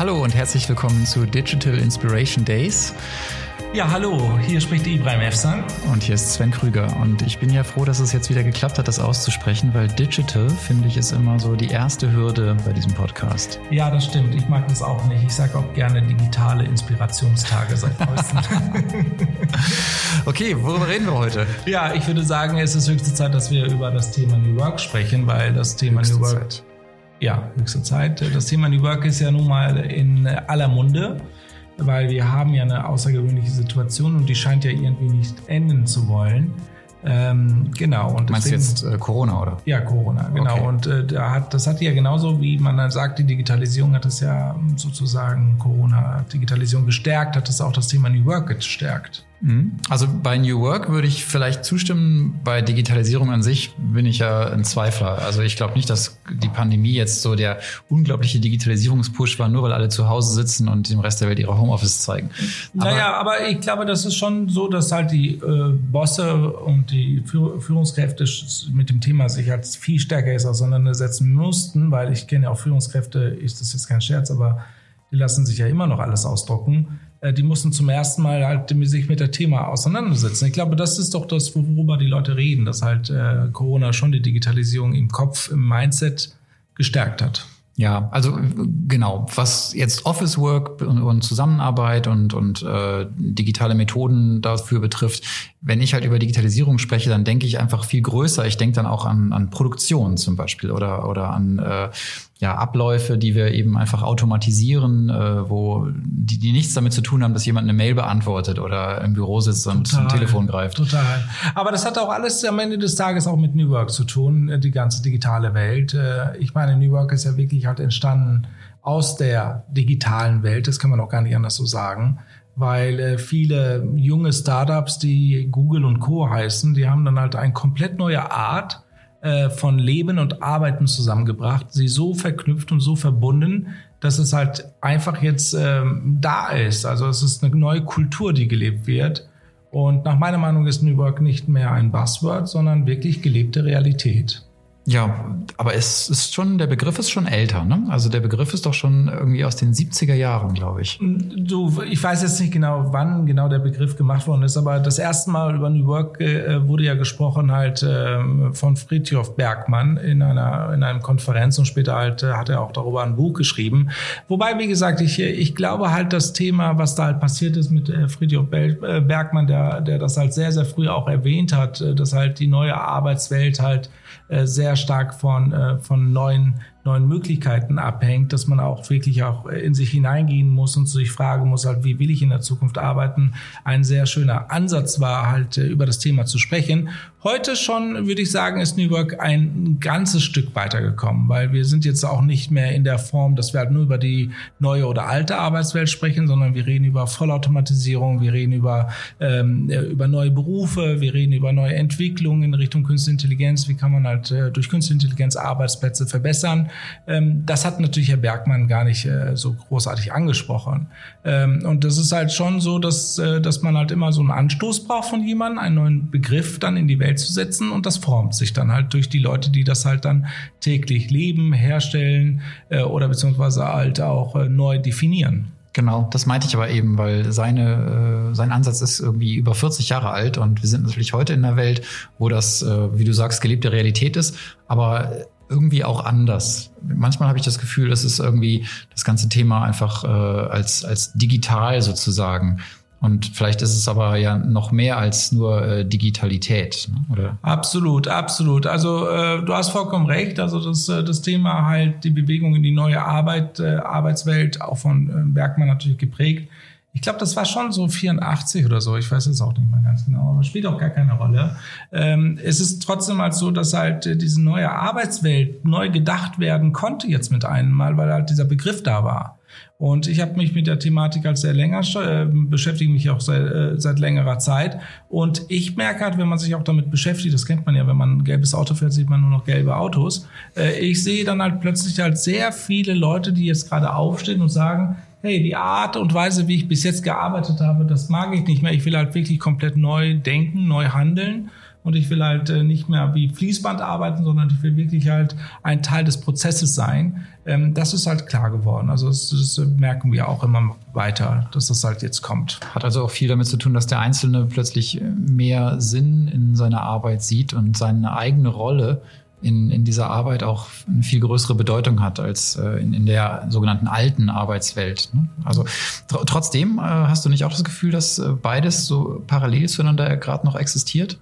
Hallo und herzlich willkommen zu Digital Inspiration Days. Ja, hallo, hier spricht Ibrahim Efsan. Und hier ist Sven Krüger. Und ich bin ja froh, dass es jetzt wieder geklappt hat, das auszusprechen, weil Digital, finde ich, ist immer so die erste Hürde bei diesem Podcast. Ja, das stimmt. Ich mag das auch nicht. Ich sage auch gerne digitale Inspirationstage seit neuestem. okay, worüber reden wir heute? Ja, ich würde sagen, es ist höchste Zeit, dass wir über das Thema New Work sprechen, weil das Thema höchste New Work. Zeit. Ja, höchste Zeit. Das Thema New Work ist ja nun mal in aller Munde weil wir haben ja eine außergewöhnliche Situation und die scheint ja irgendwie nicht enden zu wollen. Ähm, genau. Und Meinst deswegen, du jetzt äh, Corona, oder? Ja, Corona, genau. Okay. Und äh, da hat, das hat ja genauso, wie man dann sagt, die Digitalisierung hat es ja sozusagen Corona, Digitalisierung gestärkt, hat es auch das Thema New Work gestärkt. Mhm. Also bei New Work würde ich vielleicht zustimmen. Bei Digitalisierung an sich bin ich ja ein Zweifler. Also ich glaube nicht, dass die Pandemie jetzt so der unglaubliche Digitalisierungspush war, nur weil alle zu Hause sitzen und dem Rest der Welt ihre Homeoffice zeigen. Aber naja, aber ich glaube, das ist schon so, dass halt die äh, Bosse und die Führungskräfte mit dem Thema sich halt viel stärker jetzt auseinandersetzen mussten, weil ich kenne ja auch Führungskräfte, ist das jetzt kein Scherz, aber die lassen sich ja immer noch alles ausdrucken die mussten zum ersten Mal halt sich mit der Thema auseinandersetzen. Ich glaube, das ist doch das, worüber die Leute reden, dass halt äh, Corona schon die Digitalisierung im Kopf, im Mindset gestärkt hat. Ja, also genau, was jetzt Office Work und, und Zusammenarbeit und, und äh, digitale Methoden dafür betrifft, wenn ich halt über Digitalisierung spreche, dann denke ich einfach viel größer. Ich denke dann auch an, an Produktion zum Beispiel oder, oder an äh, ja, Abläufe, die wir eben einfach automatisieren, äh, wo die, die nichts damit zu tun haben, dass jemand eine Mail beantwortet oder im Büro sitzt und total, zum Telefon greift. Total. Aber das hat auch alles am Ende des Tages auch mit New Work zu tun, äh, die ganze digitale Welt. Äh, ich meine, New Work ist ja wirklich halt entstanden aus der digitalen Welt, das kann man auch gar nicht anders so sagen weil äh, viele junge Startups, die Google und Co heißen, die haben dann halt eine komplett neue Art, äh, von Leben und Arbeiten zusammengebracht, sie so verknüpft und so verbunden, dass es halt einfach jetzt ähm, da ist. Also es ist eine neue Kultur, die gelebt wird. Und nach meiner Meinung ist New Work nicht mehr ein Buzzword, sondern wirklich gelebte Realität. Ja, aber es ist schon, der Begriff ist schon älter, ne? Also der Begriff ist doch schon irgendwie aus den 70er Jahren, glaube ich. Du, ich weiß jetzt nicht genau, wann genau der Begriff gemacht worden ist, aber das erste Mal über New Work äh, wurde ja gesprochen halt äh, von Friedhof Bergmann in einer, in einem Konferenz und später halt äh, hat er auch darüber ein Buch geschrieben. Wobei, wie gesagt, ich, ich glaube halt das Thema, was da halt passiert ist mit äh, Friedhof äh, Bergmann, der, der das halt sehr, sehr früh auch erwähnt hat, äh, dass halt die neue Arbeitswelt halt äh, sehr stark von, äh, von neuen neuen Möglichkeiten abhängt, dass man auch wirklich auch in sich hineingehen muss und sich fragen muss, halt, wie will ich in der Zukunft arbeiten. Ein sehr schöner Ansatz war halt äh, über das Thema zu sprechen. Heute schon würde ich sagen, ist New Work ein ganzes Stück weitergekommen, weil wir sind jetzt auch nicht mehr in der Form, dass wir halt nur über die neue oder alte Arbeitswelt sprechen, sondern wir reden über Vollautomatisierung, wir reden über, ähm, äh, über neue Berufe, wir reden über neue Entwicklungen in Richtung Künstliche Intelligenz, wie kann man halt äh, durch Künstliche Intelligenz Arbeitsplätze verbessern. Ähm, das hat natürlich Herr Bergmann gar nicht äh, so großartig angesprochen. Ähm, und das ist halt schon so, dass, äh, dass man halt immer so einen Anstoß braucht von jemandem, einen neuen Begriff dann in die Welt zu setzen und das formt sich dann halt durch die Leute, die das halt dann täglich leben, herstellen äh, oder beziehungsweise halt auch neu definieren. Genau, das meinte ich aber eben, weil seine, äh, sein Ansatz ist irgendwie über 40 Jahre alt und wir sind natürlich heute in einer Welt, wo das, äh, wie du sagst, gelebte Realität ist, aber irgendwie auch anders. Manchmal habe ich das Gefühl, es irgendwie das ganze Thema einfach äh, als, als digital sozusagen. Und vielleicht ist es aber ja noch mehr als nur äh, Digitalität, ne? oder? Absolut, absolut. Also äh, du hast vollkommen recht. Also das, äh, das Thema halt die Bewegung in die neue Arbeit, äh, Arbeitswelt, auch von äh, Bergmann natürlich geprägt ich glaube, das war schon so 84 oder so. Ich weiß es auch nicht mehr ganz genau, aber spielt auch gar keine Rolle. Ähm, es ist trotzdem halt so, dass halt äh, diese neue Arbeitswelt neu gedacht werden konnte jetzt mit einem Mal, weil halt dieser Begriff da war. Und ich habe mich mit der Thematik als sehr länger äh, beschäftige mich auch seit, äh, seit längerer Zeit. Und ich merke halt, wenn man sich auch damit beschäftigt, das kennt man ja, wenn man ein gelbes Auto fährt, sieht man nur noch gelbe Autos. Äh, ich sehe dann halt plötzlich halt sehr viele Leute, die jetzt gerade aufstehen und sagen, hey, die Art und Weise, wie ich bis jetzt gearbeitet habe, das mag ich nicht mehr. Ich will halt wirklich komplett neu denken, neu handeln. und ich will halt äh, nicht mehr wie Fließband arbeiten, sondern ich will wirklich halt ein Teil des Prozesses sein. Ähm, das ist halt klar geworden. Also das, das merken wir auch immer weiter, dass das halt jetzt kommt. Hat also auch viel damit zu tun, dass der Einzelne plötzlich mehr Sinn in seiner Arbeit sieht und seine eigene Rolle in, in dieser Arbeit auch eine viel größere Bedeutung hat als äh, in, in der sogenannten alten Arbeitswelt. Ne? Also tr trotzdem äh, hast du nicht auch das Gefühl, dass äh, beides so parallel zueinander gerade noch existiert?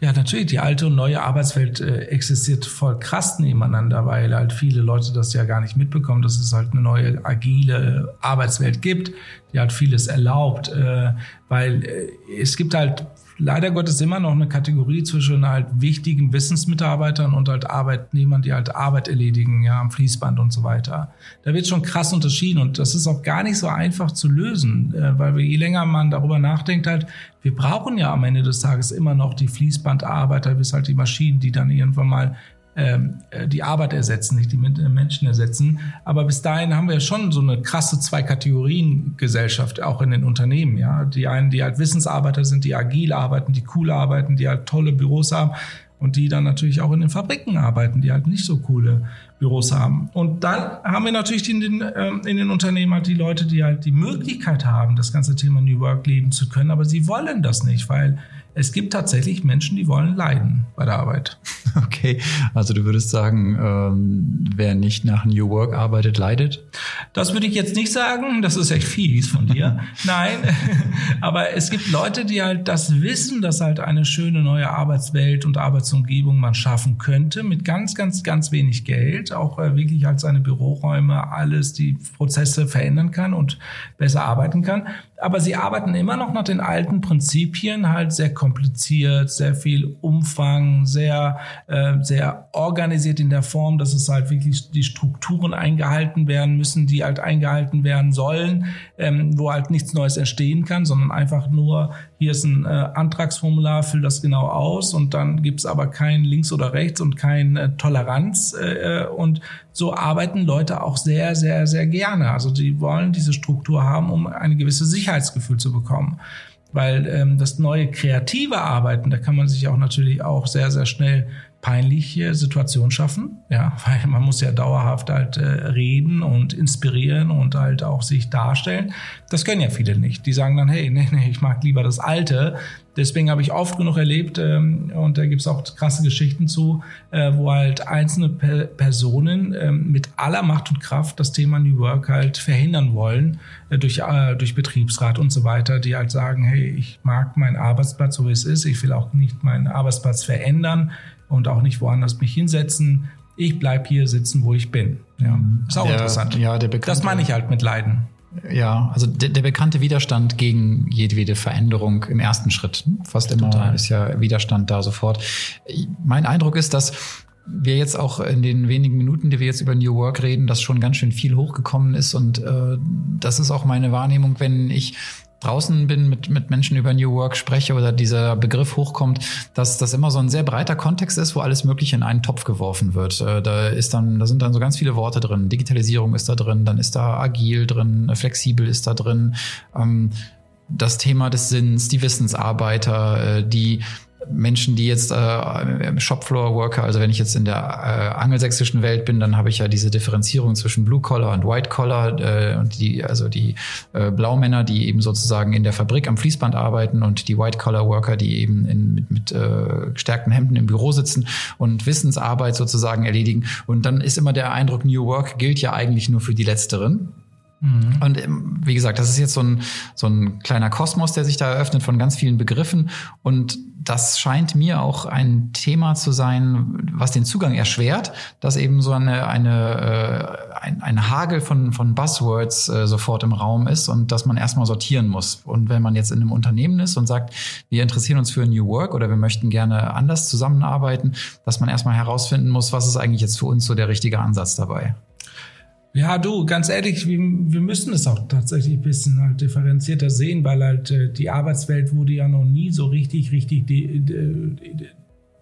Ja, natürlich. Die alte und neue Arbeitswelt äh, existiert voll krass nebeneinander, weil halt viele Leute das ja gar nicht mitbekommen, dass es halt eine neue agile Arbeitswelt gibt, die halt vieles erlaubt, äh, weil äh, es gibt halt leider Gottes immer noch eine Kategorie zwischen halt wichtigen Wissensmitarbeitern und halt Arbeitnehmern, die halt Arbeit erledigen, ja, am Fließband und so weiter. Da wird schon krass unterschieden und das ist auch gar nicht so einfach zu lösen, äh, weil je länger man darüber nachdenkt, halt, wir brauchen ja am Ende des Tages immer noch die Fließbandarbeiter, bis halt die Maschinen, die dann irgendwann mal die Arbeit ersetzen, nicht die äh, Menschen ersetzen. Aber bis dahin haben wir schon so eine krasse Zwei-Kategorien-Gesellschaft, auch in den Unternehmen. Ja, Die einen, die halt Wissensarbeiter sind, die agil arbeiten, die cool arbeiten, die halt tolle Büros haben und die dann natürlich auch in den Fabriken arbeiten, die halt nicht so coole Büros haben. Und dann haben wir natürlich in den, ähm, in den Unternehmen halt die Leute, die halt die Möglichkeit haben, das ganze Thema New Work leben zu können, aber sie wollen das nicht, weil es gibt tatsächlich Menschen, die wollen leiden bei der Arbeit. Okay, also du würdest sagen, ähm, wer nicht nach New Work arbeitet, leidet? Das würde ich jetzt nicht sagen, das ist echt fies von dir. Nein, aber es gibt Leute, die halt das wissen, dass halt eine schöne neue Arbeitswelt und Arbeitsumgebung man schaffen könnte mit ganz, ganz, ganz wenig Geld, auch äh, wirklich halt seine Büroräume, alles, die Prozesse verändern kann und besser arbeiten kann aber sie arbeiten immer noch nach den alten Prinzipien, halt sehr kompliziert, sehr viel Umfang, sehr, äh, sehr organisiert in der Form, dass es halt wirklich die Strukturen eingehalten werden müssen, die halt eingehalten werden sollen, ähm, wo halt nichts Neues entstehen kann, sondern einfach nur, hier ist ein äh, Antragsformular, füll das genau aus und dann gibt's aber kein links oder rechts und kein äh, Toleranz äh, und so arbeiten Leute auch sehr, sehr, sehr gerne. Also die wollen diese Struktur haben, um eine gewisse Sicherheitsgefühl zu bekommen. Weil ähm, das neue kreative Arbeiten, da kann man sich auch natürlich auch sehr, sehr schnell peinliche Situation schaffen, ja, weil man muss ja dauerhaft halt äh, reden und inspirieren und halt auch sich darstellen. Das können ja viele nicht. Die sagen dann, hey, nee, nee, ich mag lieber das Alte. Deswegen habe ich oft genug erlebt ähm, und da gibt es auch krasse Geschichten zu, äh, wo halt einzelne per Personen ähm, mit aller Macht und Kraft das Thema New Work halt verhindern wollen äh, durch, äh, durch Betriebsrat und so weiter, die halt sagen, hey, ich mag meinen Arbeitsplatz so wie es ist, ich will auch nicht meinen Arbeitsplatz verändern und auch nicht woanders mich hinsetzen. Ich bleib hier sitzen, wo ich bin. Ja, ist auch der, interessant. Ja, der bekannte, das meine ich halt mit Leiden. Ja, also der, der, bekannte Widerstand gegen jedwede Veränderung im ersten Schritt. Fast immer Total. ist ja Widerstand da sofort. Mein Eindruck ist, dass wir jetzt auch in den wenigen Minuten, die wir jetzt über New Work reden, dass schon ganz schön viel hochgekommen ist. Und äh, das ist auch meine Wahrnehmung, wenn ich draußen bin, mit, mit Menschen über New Work spreche oder dieser Begriff hochkommt, dass das immer so ein sehr breiter Kontext ist, wo alles Mögliche in einen Topf geworfen wird. Äh, da ist dann, da sind dann so ganz viele Worte drin. Digitalisierung ist da drin, dann ist da agil drin, flexibel ist da drin. Ähm, das Thema des Sinns, die Wissensarbeiter, äh, die Menschen, die jetzt äh, Shopfloor-Worker, also wenn ich jetzt in der äh, angelsächsischen Welt bin, dann habe ich ja diese Differenzierung zwischen Blue Collar und White Collar äh, und die, also die äh, Blaumänner, die eben sozusagen in der Fabrik am Fließband arbeiten und die White Collar Worker, die eben in, mit, mit äh, gestärkten Hemden im Büro sitzen und Wissensarbeit sozusagen erledigen. Und dann ist immer der Eindruck, New Work gilt ja eigentlich nur für die Letzteren. Mhm. Und ähm, wie gesagt, das ist jetzt so ein, so ein kleiner Kosmos, der sich da eröffnet von ganz vielen Begriffen. Und das scheint mir auch ein Thema zu sein, was den Zugang erschwert, dass eben so eine, eine äh, ein, ein Hagel von, von Buzzwords äh, sofort im Raum ist und dass man erstmal sortieren muss. Und wenn man jetzt in einem Unternehmen ist und sagt, wir interessieren uns für New Work oder wir möchten gerne anders zusammenarbeiten, dass man erstmal herausfinden muss, was ist eigentlich jetzt für uns so der richtige Ansatz dabei. Ja, du, ganz ehrlich, wir, wir müssen es auch tatsächlich ein bisschen halt differenzierter sehen, weil halt äh, die Arbeitswelt wurde ja noch nie so richtig, richtig de, de, de,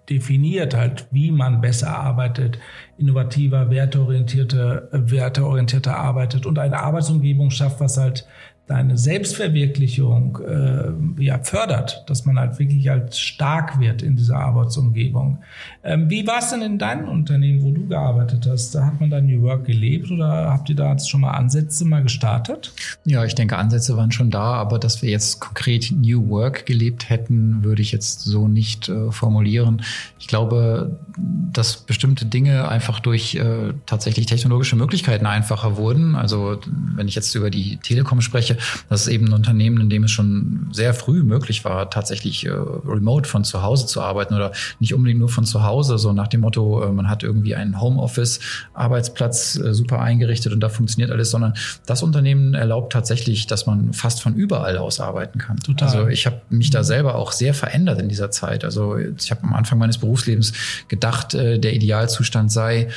definiert, halt, wie man besser arbeitet, innovativer, werteorientierter, werteorientierter arbeitet und eine Arbeitsumgebung schafft, was halt deine Selbstverwirklichung äh, ja, fördert, dass man halt wirklich halt stark wird in dieser Arbeitsumgebung. Ähm, wie war es denn in deinem Unternehmen, wo du gearbeitet hast? Da hat man da New Work gelebt oder habt ihr da jetzt schon mal Ansätze mal gestartet? Ja, ich denke, Ansätze waren schon da, aber dass wir jetzt konkret New Work gelebt hätten, würde ich jetzt so nicht äh, formulieren. Ich glaube, dass bestimmte Dinge einfach durch äh, tatsächlich technologische Möglichkeiten einfacher wurden. Also wenn ich jetzt über die Telekom spreche, das ist eben ein Unternehmen, in dem es schon sehr früh möglich war, tatsächlich äh, remote von zu Hause zu arbeiten oder nicht unbedingt nur von zu Hause, so nach dem Motto, äh, man hat irgendwie einen Homeoffice-Arbeitsplatz äh, super eingerichtet und da funktioniert alles, sondern das Unternehmen erlaubt tatsächlich, dass man fast von überall aus arbeiten kann. Total. Also ich habe mich da selber auch sehr verändert in dieser Zeit. Also ich habe am Anfang meines Berufslebens gedacht, äh, der Idealzustand sei,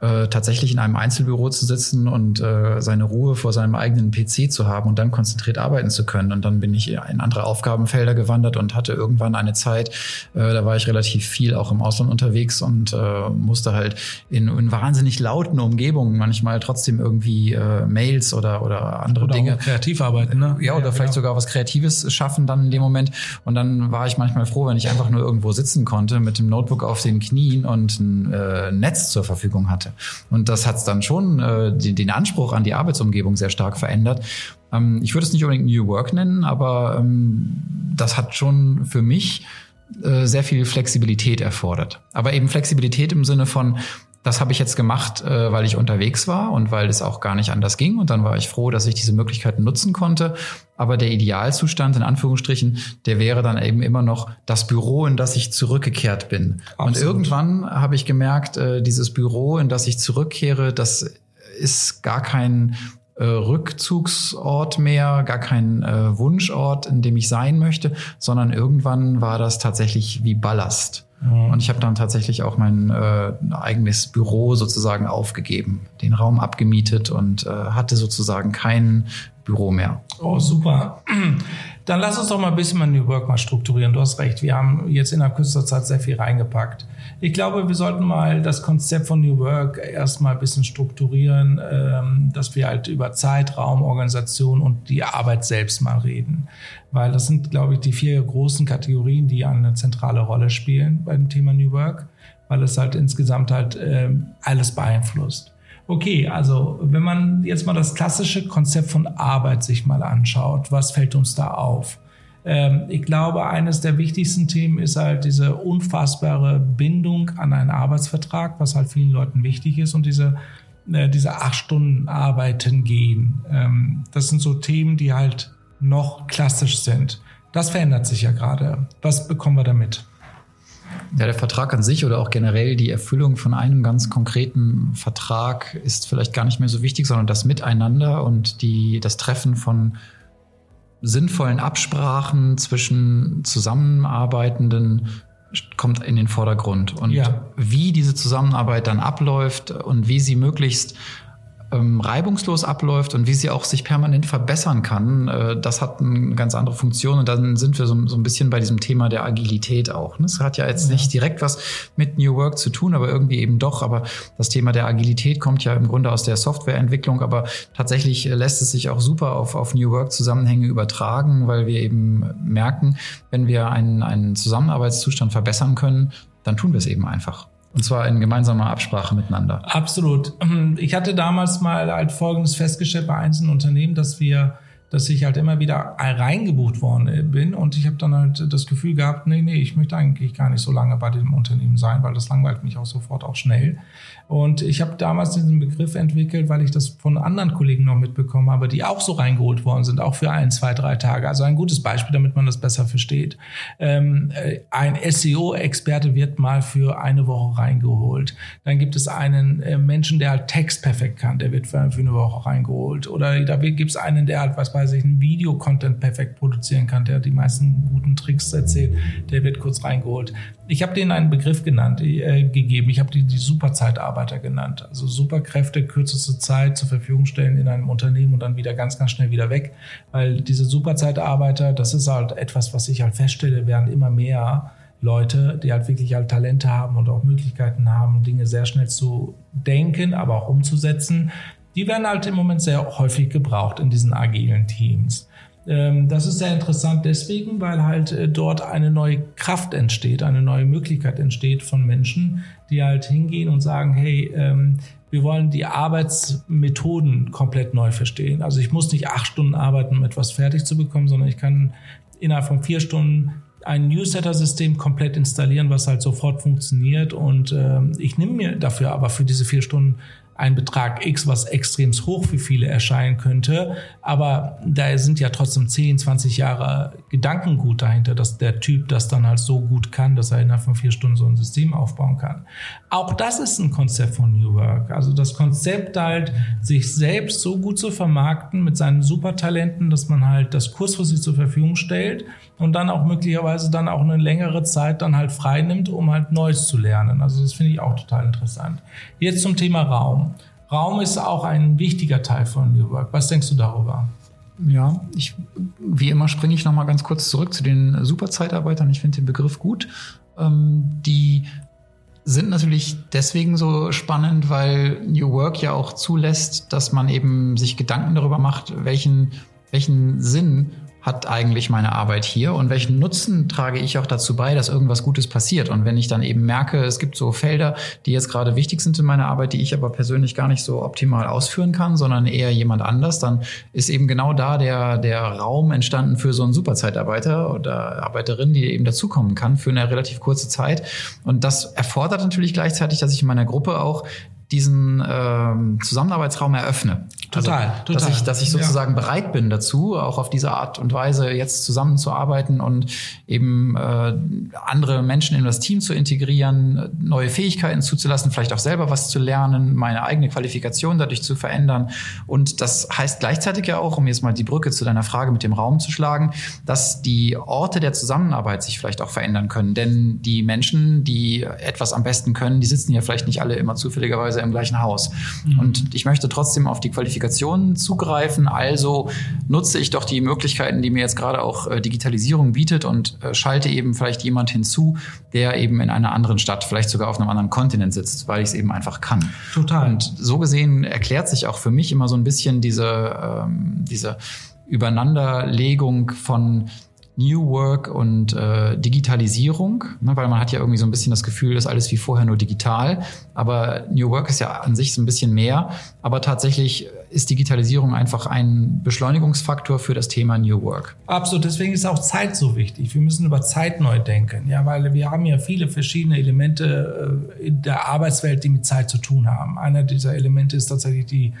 äh, tatsächlich in einem Einzelbüro zu sitzen und äh, seine Ruhe vor seinem eigenen PC zu haben und dann konzentriert arbeiten zu können. Und dann bin ich in andere Aufgabenfelder gewandert und hatte irgendwann eine Zeit, äh, da war ich relativ viel auch im Ausland unterwegs und äh, musste halt in, in wahnsinnig lauten Umgebungen manchmal trotzdem irgendwie äh, Mails oder, oder andere oder Dinge. kreativ arbeiten, ne? Ja, oder ja, vielleicht genau. sogar was Kreatives schaffen dann in dem Moment. Und dann war ich manchmal froh, wenn ich einfach nur irgendwo sitzen konnte mit dem Notebook auf den Knien und ein äh, Netz zur Verfügung hatte. Und das hat dann schon äh, die, den Anspruch an die Arbeitsumgebung sehr stark verändert. Ähm, ich würde es nicht unbedingt New Work nennen, aber ähm, das hat schon für mich äh, sehr viel Flexibilität erfordert. Aber eben Flexibilität im Sinne von, das habe ich jetzt gemacht, äh, weil ich unterwegs war und weil es auch gar nicht anders ging. Und dann war ich froh, dass ich diese Möglichkeiten nutzen konnte. Aber der Idealzustand, in Anführungsstrichen, der wäre dann eben immer noch das Büro, in das ich zurückgekehrt bin. Absolut. Und irgendwann habe ich gemerkt, äh, dieses Büro, in das ich zurückkehre, das ist gar kein äh, Rückzugsort mehr, gar kein Wunschort, in dem ich sein möchte, sondern irgendwann war das tatsächlich wie Ballast. Mhm. Und ich habe dann tatsächlich auch mein äh, eigenes Büro sozusagen aufgegeben, den Raum abgemietet und äh, hatte sozusagen kein Büro mehr. Oh, super. Dann lass uns doch mal ein bisschen mal New Work mal strukturieren. Du hast recht, wir haben jetzt innerhalb kürzester Zeit sehr viel reingepackt. Ich glaube, wir sollten mal das Konzept von New Work erstmal ein bisschen strukturieren, ähm, dass wir halt über Zeitraum, Organisation und die Arbeit selbst mal reden. Weil das sind, glaube ich, die vier großen Kategorien, die eine zentrale Rolle spielen beim Thema New Work, weil es halt insgesamt halt ähm, alles beeinflusst. Okay, also wenn man jetzt mal das klassische Konzept von Arbeit sich mal anschaut, was fällt uns da auf? Ähm, ich glaube, eines der wichtigsten Themen ist halt diese unfassbare Bindung an einen Arbeitsvertrag, was halt vielen Leuten wichtig ist und diese, äh, diese acht Stunden arbeiten gehen. Ähm, das sind so Themen, die halt noch klassisch sind. Das verändert sich ja gerade. Was bekommen wir damit? Ja, der Vertrag an sich oder auch generell die Erfüllung von einem ganz konkreten Vertrag ist vielleicht gar nicht mehr so wichtig, sondern das Miteinander und die, das Treffen von sinnvollen Absprachen zwischen Zusammenarbeitenden kommt in den Vordergrund. Und ja. wie diese Zusammenarbeit dann abläuft und wie sie möglichst ähm, reibungslos abläuft und wie sie auch sich permanent verbessern kann, äh, das hat eine ganz andere Funktion. Und dann sind wir so, so ein bisschen bei diesem Thema der Agilität auch. Ne? Es hat ja jetzt ja. nicht direkt was mit New Work zu tun, aber irgendwie eben doch. Aber das Thema der Agilität kommt ja im Grunde aus der Softwareentwicklung, aber tatsächlich lässt es sich auch super auf, auf New Work-Zusammenhänge übertragen, weil wir eben merken, wenn wir einen, einen Zusammenarbeitszustand verbessern können, dann tun wir es eben einfach. Und zwar in gemeinsamer Absprache miteinander. Absolut. Ich hatte damals mal halt Folgendes festgestellt bei einzelnen Unternehmen, dass wir dass ich halt immer wieder reingebucht worden bin und ich habe dann halt das Gefühl gehabt, nee, nee, ich möchte eigentlich gar nicht so lange bei dem Unternehmen sein, weil das langweilt mich auch sofort auch schnell. Und ich habe damals diesen Begriff entwickelt, weil ich das von anderen Kollegen noch mitbekommen habe, die auch so reingeholt worden sind, auch für ein, zwei, drei Tage. Also ein gutes Beispiel, damit man das besser versteht. Ähm, äh, ein SEO-Experte wird mal für eine Woche reingeholt. Dann gibt es einen äh, Menschen, der halt Text perfekt kann, der wird für, für eine Woche reingeholt. Oder da gibt es einen, der halt was beispielsweise einen Videocontent perfekt produzieren kann, der die meisten guten Tricks erzählt, der wird kurz reingeholt. Ich habe denen einen Begriff genannt, äh, gegeben. Ich habe die, die Superzeitarbeiter genannt. Also Superkräfte, kürzeste Zeit zur Verfügung stellen in einem Unternehmen und dann wieder ganz, ganz schnell wieder weg. Weil diese Superzeitarbeiter, das ist halt etwas, was ich halt feststelle, werden immer mehr Leute, die halt wirklich halt Talente haben und auch Möglichkeiten haben, Dinge sehr schnell zu denken, aber auch umzusetzen, die werden halt im Moment sehr häufig gebraucht in diesen agilen Teams. Ähm, das ist sehr interessant deswegen, weil halt äh, dort eine neue Kraft entsteht, eine neue Möglichkeit entsteht von Menschen, die halt hingehen und sagen, hey, ähm, wir wollen die Arbeitsmethoden komplett neu verstehen. Also ich muss nicht acht Stunden arbeiten, um etwas fertig zu bekommen, sondern ich kann innerhalb von vier Stunden ein Newsletter-System komplett installieren, was halt sofort funktioniert. Und äh, ich nehme mir dafür aber für diese vier Stunden ein Betrag X, was extrem hoch für viele erscheinen könnte. Aber da sind ja trotzdem 10, 20 Jahre Gedankengut dahinter, dass der Typ das dann halt so gut kann, dass er innerhalb von vier Stunden so ein System aufbauen kann. Auch das ist ein Konzept von New Work. Also das Konzept halt, sich selbst so gut zu vermarkten mit seinen Supertalenten, dass man halt das Kurs für sie zur Verfügung stellt und dann auch möglicherweise dann auch eine längere Zeit dann halt frei nimmt, um halt Neues zu lernen. Also das finde ich auch total interessant. Jetzt zum Thema Raum. Raum ist auch ein wichtiger Teil von New Work. Was denkst du darüber? Ja, ich, wie immer springe ich nochmal ganz kurz zurück zu den Superzeitarbeitern. Ich finde den Begriff gut. Ähm, die sind natürlich deswegen so spannend, weil New Work ja auch zulässt, dass man eben sich Gedanken darüber macht, welchen, welchen Sinn hat eigentlich meine Arbeit hier und welchen Nutzen trage ich auch dazu bei, dass irgendwas Gutes passiert. Und wenn ich dann eben merke, es gibt so Felder, die jetzt gerade wichtig sind in meiner Arbeit, die ich aber persönlich gar nicht so optimal ausführen kann, sondern eher jemand anders, dann ist eben genau da der, der Raum entstanden für so einen Superzeitarbeiter oder Arbeiterin, die eben dazukommen kann für eine relativ kurze Zeit. Und das erfordert natürlich gleichzeitig, dass ich in meiner Gruppe auch diesen ähm, Zusammenarbeitsraum eröffne. Total, also, total. Dass ich, dass ich sozusagen ja. bereit bin dazu, auch auf diese Art und Weise jetzt zusammenzuarbeiten und eben äh, andere Menschen in das Team zu integrieren, neue Fähigkeiten zuzulassen, vielleicht auch selber was zu lernen, meine eigene Qualifikation dadurch zu verändern. Und das heißt gleichzeitig ja auch, um jetzt mal die Brücke zu deiner Frage mit dem Raum zu schlagen, dass die Orte der Zusammenarbeit sich vielleicht auch verändern können. Denn die Menschen, die etwas am besten können, die sitzen ja vielleicht nicht alle immer zufälligerweise beziehungsweise im gleichen Haus. Mhm. Und ich möchte trotzdem auf die Qualifikationen zugreifen. Also nutze ich doch die Möglichkeiten, die mir jetzt gerade auch äh, Digitalisierung bietet und äh, schalte eben vielleicht jemand hinzu, der eben in einer anderen Stadt, vielleicht sogar auf einem anderen Kontinent sitzt, weil ich es eben einfach kann. Total. Und so gesehen erklärt sich auch für mich immer so ein bisschen diese, ähm, diese Übereinanderlegung von New Work und äh, Digitalisierung, ne, weil man hat ja irgendwie so ein bisschen das Gefühl, dass alles wie vorher nur digital. Aber New Work ist ja an sich so ein bisschen mehr. Aber tatsächlich ist Digitalisierung einfach ein Beschleunigungsfaktor für das Thema New Work. Absolut. Deswegen ist auch Zeit so wichtig. Wir müssen über Zeit neu denken. Ja, weil wir haben ja viele verschiedene Elemente äh, in der Arbeitswelt, die mit Zeit zu tun haben. Einer dieser Elemente ist tatsächlich die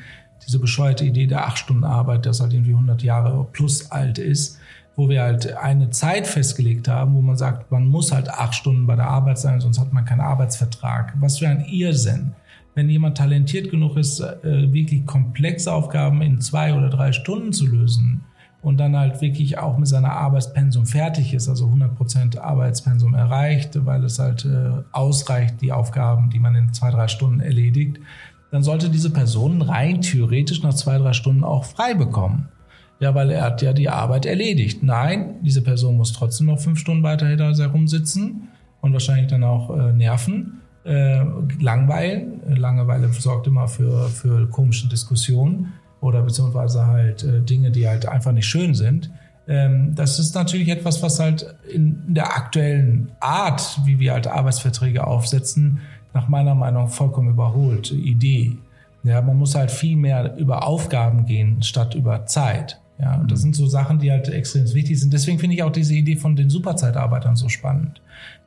diese bescheuerte Idee der acht Stunden Arbeit, das halt irgendwie 100 Jahre plus alt ist wo wir halt eine Zeit festgelegt haben, wo man sagt, man muss halt acht Stunden bei der Arbeit sein, sonst hat man keinen Arbeitsvertrag. Was für ein Irrsinn. Wenn jemand talentiert genug ist, äh, wirklich komplexe Aufgaben in zwei oder drei Stunden zu lösen und dann halt wirklich auch mit seiner Arbeitspensum fertig ist, also 100% Arbeitspensum erreicht, weil es halt äh, ausreicht, die Aufgaben, die man in zwei, drei Stunden erledigt, dann sollte diese Person rein theoretisch nach zwei, drei Stunden auch frei bekommen. Ja, weil er hat ja die Arbeit erledigt. Nein, diese Person muss trotzdem noch fünf Stunden weiter da herumsitzen und wahrscheinlich dann auch äh, nerven, äh, langweilen. Langeweile sorgt immer für, für komische Diskussionen oder beziehungsweise halt äh, Dinge, die halt einfach nicht schön sind. Ähm, das ist natürlich etwas, was halt in der aktuellen Art, wie wir halt Arbeitsverträge aufsetzen, nach meiner Meinung vollkommen überholt. Idee. Ja, man muss halt viel mehr über Aufgaben gehen, statt über Zeit. Ja, und das sind so Sachen, die halt extrem wichtig sind. Deswegen finde ich auch diese Idee von den Superzeitarbeitern so spannend.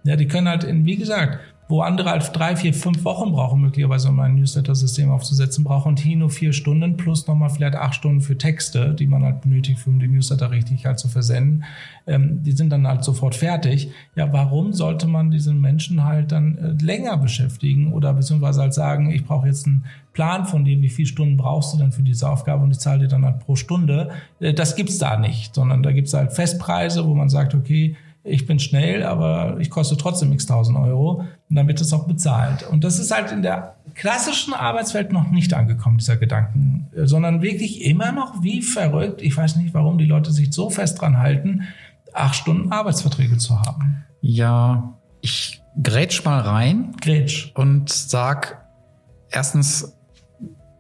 Ja, die können halt, in, wie gesagt, wo andere halt drei, vier, fünf Wochen brauchen, möglicherweise, um ein Newsletter-System aufzusetzen, brauchen die nur vier Stunden plus nochmal vielleicht acht Stunden für Texte, die man halt benötigt, um die Newsletter richtig halt zu versenden. Ähm, die sind dann halt sofort fertig. Ja, warum sollte man diesen Menschen halt dann äh, länger beschäftigen oder beziehungsweise halt sagen, ich brauche jetzt einen Plan von dir, wie viele Stunden brauchst du denn für diese Aufgabe und ich zahle dir dann halt pro Stunde. Äh, das gibt's da nicht, sondern da gibt's halt Festpreise, wo man sagt, okay, ich bin schnell, aber ich koste trotzdem x tausend Euro und dann wird es auch bezahlt. Und das ist halt in der klassischen Arbeitswelt noch nicht angekommen, dieser Gedanken, sondern wirklich immer noch wie verrückt. Ich weiß nicht, warum die Leute sich so fest dran halten, acht Stunden Arbeitsverträge zu haben. Ja, ich grätsch mal rein. Grätsch. Und sag erstens,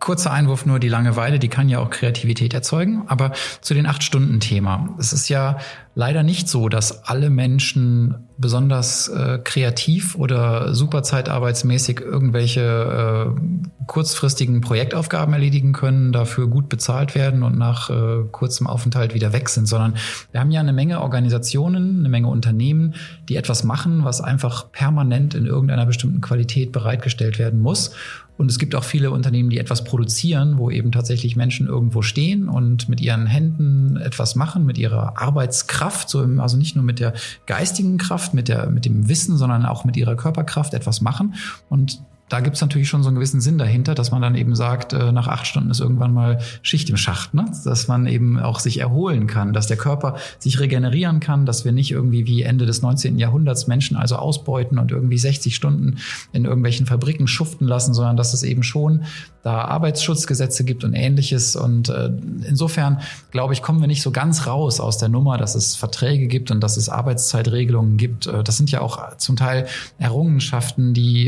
kurzer Einwurf nur, die Langeweile, die kann ja auch Kreativität erzeugen. Aber zu den Acht-Stunden-Thema. Es ist ja leider nicht so, dass alle Menschen besonders äh, kreativ oder superzeitarbeitsmäßig irgendwelche äh, kurzfristigen Projektaufgaben erledigen können, dafür gut bezahlt werden und nach äh, kurzem Aufenthalt wieder weg sind, sondern wir haben ja eine Menge Organisationen, eine Menge Unternehmen, die etwas machen, was einfach permanent in irgendeiner bestimmten Qualität bereitgestellt werden muss. Und es gibt auch viele Unternehmen, die etwas produzieren, wo eben tatsächlich Menschen irgendwo stehen und mit ihren Händen etwas machen, mit ihrer Arbeitskraft, so im, also nicht nur mit der geistigen Kraft, mit, der, mit dem Wissen, sondern auch mit ihrer Körperkraft etwas machen. Und da gibt es natürlich schon so einen gewissen Sinn dahinter, dass man dann eben sagt, äh, nach acht Stunden ist irgendwann mal Schicht im Schacht, ne? dass man eben auch sich erholen kann, dass der Körper sich regenerieren kann, dass wir nicht irgendwie wie Ende des 19. Jahrhunderts Menschen also ausbeuten und irgendwie 60 Stunden in irgendwelchen Fabriken schuften lassen, sondern dass es eben schon da Arbeitsschutzgesetze gibt und ähnliches. Und äh, insofern, glaube ich, kommen wir nicht so ganz raus aus der Nummer, dass es Verträge gibt und dass es Arbeitszeitregelungen gibt. Äh, das sind ja auch zum Teil Errungenschaften, die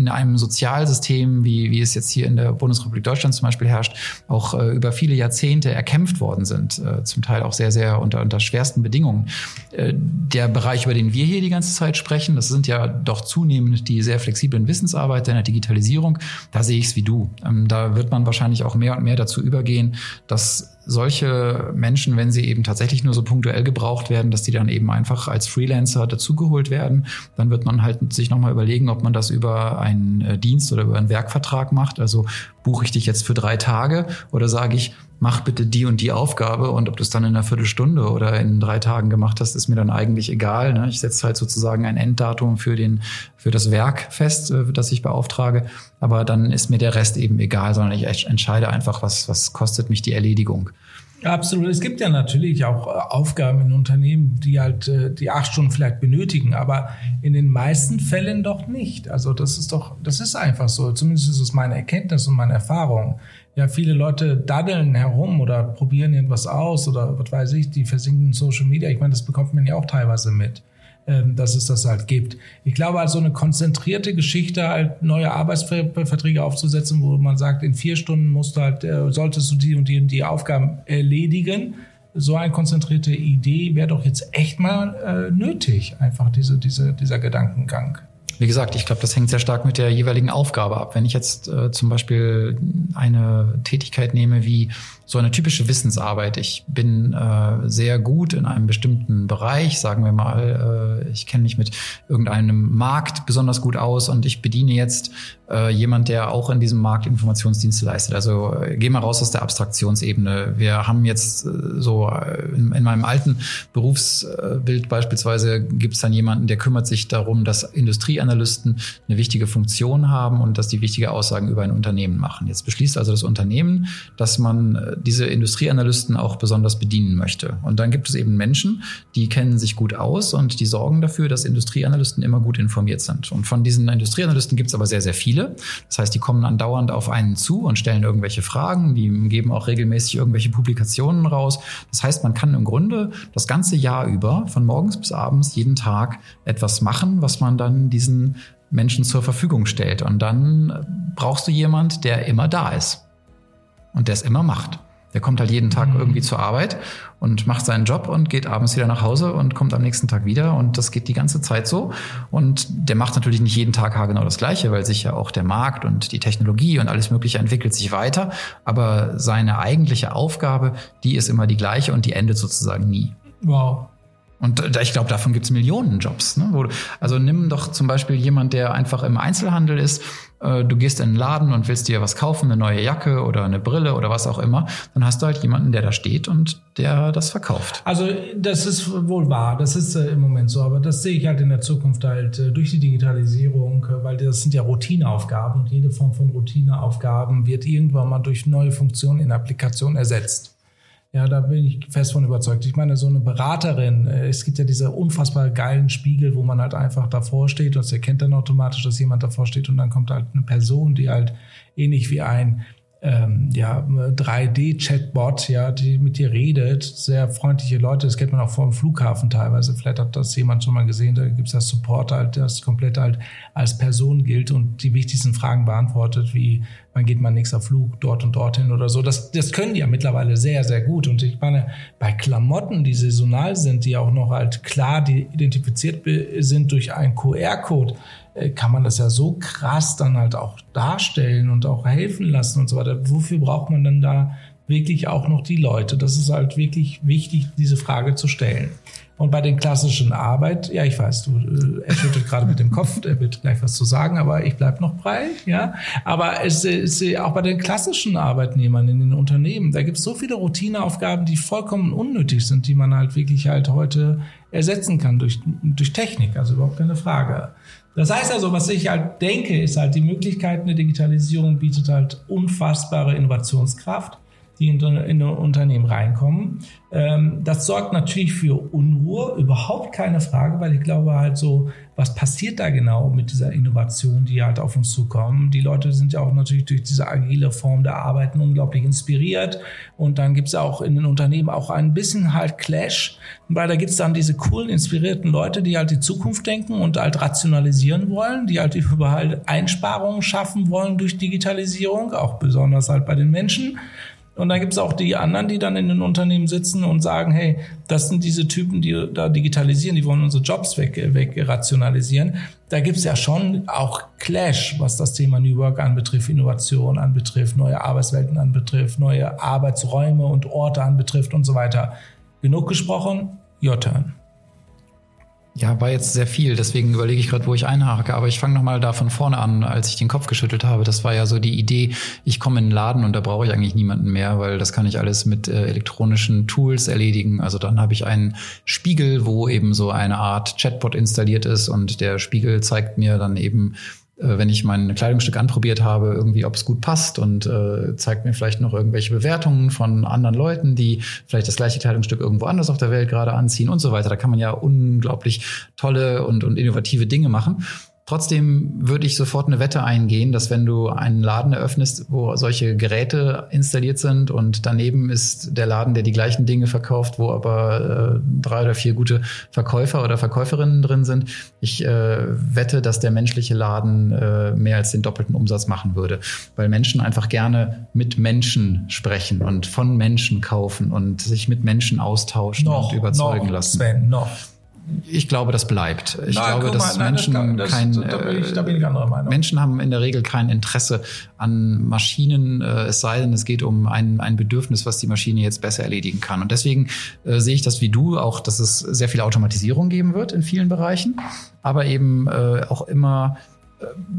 in einem Sozialsystem, wie, wie es jetzt hier in der Bundesrepublik Deutschland zum Beispiel herrscht, auch äh, über viele Jahrzehnte erkämpft worden sind. Äh, zum Teil auch sehr, sehr unter, unter schwersten Bedingungen. Äh, der Bereich, über den wir hier die ganze Zeit sprechen, das sind ja doch zunehmend die sehr flexiblen Wissensarbeiter in der Digitalisierung. Da sehe ich es wie du. Ähm, da wird man wahrscheinlich auch mehr und mehr dazu übergehen, dass solche Menschen, wenn sie eben tatsächlich nur so punktuell gebraucht werden, dass die dann eben einfach als Freelancer dazugeholt werden. Dann wird man halt sich nochmal überlegen, ob man das über einen äh, Dienst oder über einen Werkvertrag macht. Also buche ich dich jetzt für drei Tage oder sage ich, mach bitte die und die Aufgabe und ob du es dann in einer Viertelstunde oder in drei Tagen gemacht hast, ist mir dann eigentlich egal. Ne? Ich setze halt sozusagen ein Enddatum für den für das Werk fest, äh, das ich beauftrage, aber dann ist mir der Rest eben egal, sondern ich entscheide einfach, was was kostet mich die Erledigung. Absolut. Es gibt ja natürlich auch äh, Aufgaben in Unternehmen, die halt äh, die acht Stunden vielleicht benötigen, aber in den meisten Fällen doch nicht. Also das ist doch, das ist einfach so. Zumindest ist es meine Erkenntnis und meine Erfahrung ja, viele Leute daddeln herum oder probieren irgendwas aus oder was weiß ich, die versinken in Social Media. Ich meine, das bekommt man ja auch teilweise mit, dass es das halt gibt. Ich glaube, also eine konzentrierte Geschichte, halt neue Arbeitsverträge aufzusetzen, wo man sagt, in vier Stunden musst du halt, äh, solltest du die und die und die Aufgaben erledigen. So eine konzentrierte Idee wäre doch jetzt echt mal äh, nötig, einfach diese, diese, dieser Gedankengang. Wie gesagt, ich glaube, das hängt sehr stark mit der jeweiligen Aufgabe ab. Wenn ich jetzt äh, zum Beispiel eine Tätigkeit nehme wie so eine typische Wissensarbeit. Ich bin äh, sehr gut in einem bestimmten Bereich, sagen wir mal, äh, ich kenne mich mit irgendeinem Markt besonders gut aus und ich bediene jetzt äh, jemand, der auch in diesem Markt Informationsdienste leistet. Also äh, geh mal raus aus der Abstraktionsebene. Wir haben jetzt äh, so äh, in, in meinem alten Berufsbild beispielsweise gibt es dann jemanden, der kümmert sich darum, dass Industrieanalysten eine wichtige Funktion haben und dass die wichtige Aussagen über ein Unternehmen machen. Jetzt beschließt also das Unternehmen, dass man äh, diese Industrieanalysten auch besonders bedienen möchte. Und dann gibt es eben Menschen, die kennen sich gut aus und die sorgen dafür, dass Industrieanalysten immer gut informiert sind. Und von diesen Industrieanalysten gibt es aber sehr, sehr viele. Das heißt, die kommen andauernd auf einen zu und stellen irgendwelche Fragen, die geben auch regelmäßig irgendwelche Publikationen raus. Das heißt, man kann im Grunde das ganze Jahr über, von morgens bis abends, jeden Tag etwas machen, was man dann diesen Menschen zur Verfügung stellt. Und dann brauchst du jemand, der immer da ist und der es immer macht. Der kommt halt jeden Tag mhm. irgendwie zur Arbeit und macht seinen Job und geht abends wieder nach Hause und kommt am nächsten Tag wieder. Und das geht die ganze Zeit so. Und der macht natürlich nicht jeden Tag genau das Gleiche, weil sich ja auch der Markt und die Technologie und alles Mögliche entwickelt sich weiter. Aber seine eigentliche Aufgabe, die ist immer die gleiche und die endet sozusagen nie. Wow. Und ich glaube, davon gibt es Millionen Jobs. Ne? Also nimm doch zum Beispiel jemand, der einfach im Einzelhandel ist. Äh, du gehst in den Laden und willst dir was kaufen, eine neue Jacke oder eine Brille oder was auch immer. Dann hast du halt jemanden, der da steht und der das verkauft. Also das ist wohl wahr. Das ist äh, im Moment so. Aber das sehe ich halt in der Zukunft halt äh, durch die Digitalisierung, äh, weil das sind ja Routineaufgaben und jede Form von Routineaufgaben wird irgendwann mal durch neue Funktionen in Applikationen ersetzt. Ja, da bin ich fest von überzeugt. Ich meine, so eine Beraterin, äh, es gibt ja diese unfassbar geilen Spiegel, wo man halt einfach davor steht und es erkennt dann automatisch, dass jemand davor steht und dann kommt halt eine Person, die halt ähnlich wie ein ähm, ja, 3D-Chatbot, ja, die mit dir redet, sehr freundliche Leute, das kennt man auch vor dem Flughafen teilweise, vielleicht hat das jemand schon mal gesehen, da gibt es das Support halt, das komplett halt als Person gilt und die wichtigsten Fragen beantwortet, wie wann geht mein nächster Flug dort und dorthin oder so. Das, das können die ja mittlerweile sehr, sehr gut. Und ich meine, bei Klamotten, die saisonal sind, die auch noch halt klar die identifiziert sind durch einen QR-Code, kann man das ja so krass dann halt auch darstellen und auch helfen lassen und so weiter. Wofür braucht man dann da wirklich auch noch die Leute? Das ist halt wirklich wichtig, diese Frage zu stellen. Und bei den klassischen Arbeit, ja, ich weiß, du, äh, er schüttelt gerade mit dem Kopf, er wird gleich was zu sagen, aber ich bleib noch frei, ja. Aber es ist auch bei den klassischen Arbeitnehmern in den Unternehmen, da gibt es so viele Routineaufgaben, die vollkommen unnötig sind, die man halt wirklich halt heute ersetzen kann durch, durch Technik, also überhaupt keine Frage. Das heißt also, was ich halt denke, ist halt die Möglichkeit, eine Digitalisierung bietet halt unfassbare Innovationskraft die in, in ein Unternehmen reinkommen. Ähm, das sorgt natürlich für Unruhe, überhaupt keine Frage, weil ich glaube halt so, was passiert da genau mit dieser Innovation, die halt auf uns zukommen? Die Leute sind ja auch natürlich durch diese agile Form der Arbeiten unglaublich inspiriert. Und dann gibt es auch in den Unternehmen auch ein bisschen halt Clash, weil da gibt es dann diese coolen, inspirierten Leute, die halt die Zukunft denken und halt rationalisieren wollen, die halt überall Einsparungen schaffen wollen durch Digitalisierung, auch besonders halt bei den Menschen. Und dann gibt es auch die anderen, die dann in den Unternehmen sitzen und sagen, hey, das sind diese Typen, die da digitalisieren, die wollen unsere Jobs weg, weg rationalisieren. Da gibt es ja schon auch Clash, was das Thema New Work anbetrifft, Innovation anbetrifft, neue Arbeitswelten anbetrifft, neue Arbeitsräume und Orte anbetrifft und so weiter. Genug gesprochen, your turn. Ja, war jetzt sehr viel, deswegen überlege ich gerade, wo ich einhake. Aber ich fange nochmal da von vorne an, als ich den Kopf geschüttelt habe. Das war ja so die Idee, ich komme in den Laden und da brauche ich eigentlich niemanden mehr, weil das kann ich alles mit äh, elektronischen Tools erledigen. Also dann habe ich einen Spiegel, wo eben so eine Art Chatbot installiert ist und der Spiegel zeigt mir dann eben wenn ich mein Kleidungsstück anprobiert habe, irgendwie, ob es gut passt und äh, zeigt mir vielleicht noch irgendwelche Bewertungen von anderen Leuten, die vielleicht das gleiche Kleidungsstück irgendwo anders auf der Welt gerade anziehen und so weiter. Da kann man ja unglaublich tolle und, und innovative Dinge machen. Trotzdem würde ich sofort eine Wette eingehen, dass wenn du einen Laden eröffnest, wo solche Geräte installiert sind und daneben ist der Laden, der die gleichen Dinge verkauft, wo aber äh, drei oder vier gute Verkäufer oder Verkäuferinnen drin sind, ich äh, wette, dass der menschliche Laden äh, mehr als den doppelten Umsatz machen würde, weil Menschen einfach gerne mit Menschen sprechen und von Menschen kaufen und sich mit Menschen austauschen noch, und überzeugen noch, lassen. Sven, noch ich glaube, das bleibt. Ich Na, glaube, dass mal, Menschen das, kein, da bin, ich, da bin ich anderer Meinung. Menschen haben in der Regel kein Interesse an Maschinen, äh, es sei denn, es geht um ein, ein Bedürfnis, was die Maschine jetzt besser erledigen kann. Und deswegen äh, sehe ich das wie du auch, dass es sehr viel Automatisierung geben wird in vielen Bereichen, aber eben äh, auch immer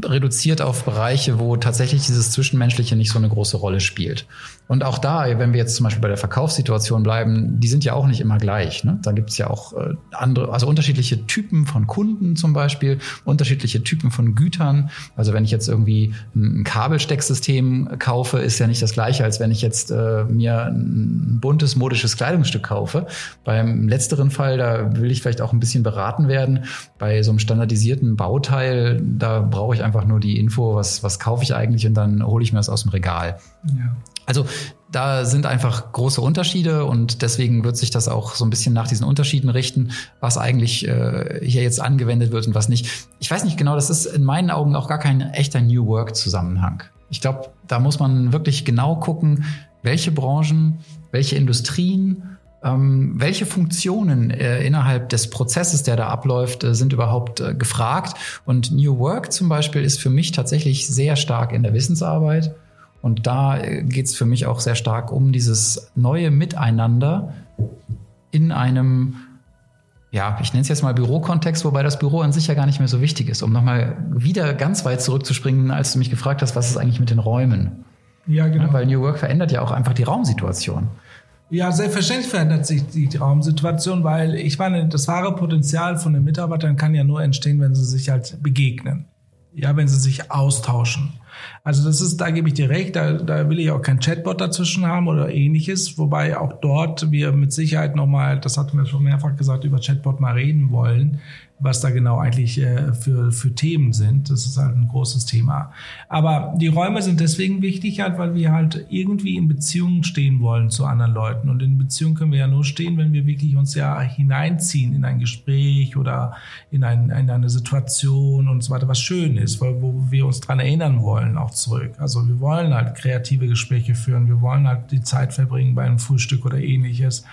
reduziert auf Bereiche, wo tatsächlich dieses Zwischenmenschliche nicht so eine große Rolle spielt. Und auch da, wenn wir jetzt zum Beispiel bei der Verkaufssituation bleiben, die sind ja auch nicht immer gleich. Ne? Da gibt es ja auch äh, andere, also unterschiedliche Typen von Kunden zum Beispiel, unterschiedliche Typen von Gütern. Also wenn ich jetzt irgendwie ein Kabelstecksystem kaufe, ist ja nicht das gleiche, als wenn ich jetzt äh, mir ein buntes modisches Kleidungsstück kaufe. Beim letzteren Fall, da will ich vielleicht auch ein bisschen beraten werden. Bei so einem standardisierten Bauteil, da brauche ich einfach nur die Info, was, was kaufe ich eigentlich und dann hole ich mir das aus dem Regal. Ja. Also da sind einfach große Unterschiede und deswegen wird sich das auch so ein bisschen nach diesen Unterschieden richten, was eigentlich äh, hier jetzt angewendet wird und was nicht. Ich weiß nicht genau, das ist in meinen Augen auch gar kein echter New Work-Zusammenhang. Ich glaube, da muss man wirklich genau gucken, welche Branchen, welche Industrien ähm, welche Funktionen äh, innerhalb des Prozesses, der da abläuft, äh, sind überhaupt äh, gefragt? Und New Work zum Beispiel ist für mich tatsächlich sehr stark in der Wissensarbeit. Und da äh, geht es für mich auch sehr stark um dieses neue Miteinander in einem ja, ich nenne es jetzt mal Bürokontext, wobei das Büro an sich ja gar nicht mehr so wichtig ist, um nochmal wieder ganz weit zurückzuspringen, als du mich gefragt hast, was ist eigentlich mit den Räumen? Ja, genau. Ja, weil New Work verändert ja auch einfach die Raumsituation. Ja, selbstverständlich verändert sich die Raumsituation, weil ich meine, das wahre Potenzial von den Mitarbeitern kann ja nur entstehen, wenn sie sich halt begegnen. Ja, wenn sie sich austauschen. Also das ist, da gebe ich dir recht, da, da will ich auch kein Chatbot dazwischen haben oder ähnliches, wobei auch dort wir mit Sicherheit nochmal, das hatten wir schon mehrfach gesagt, über Chatbot mal reden wollen was da genau eigentlich äh, für, für Themen sind. Das ist halt ein großes Thema. Aber die Räume sind deswegen wichtig, halt, weil wir halt irgendwie in Beziehungen stehen wollen zu anderen Leuten. Und in Beziehungen können wir ja nur stehen, wenn wir wirklich uns ja hineinziehen in ein Gespräch oder in, ein, in eine Situation und so weiter, was schön ist, wo wir uns dran erinnern wollen, auch zurück. Also wir wollen halt kreative Gespräche führen, wir wollen halt die Zeit verbringen bei einem Frühstück oder ähnliches.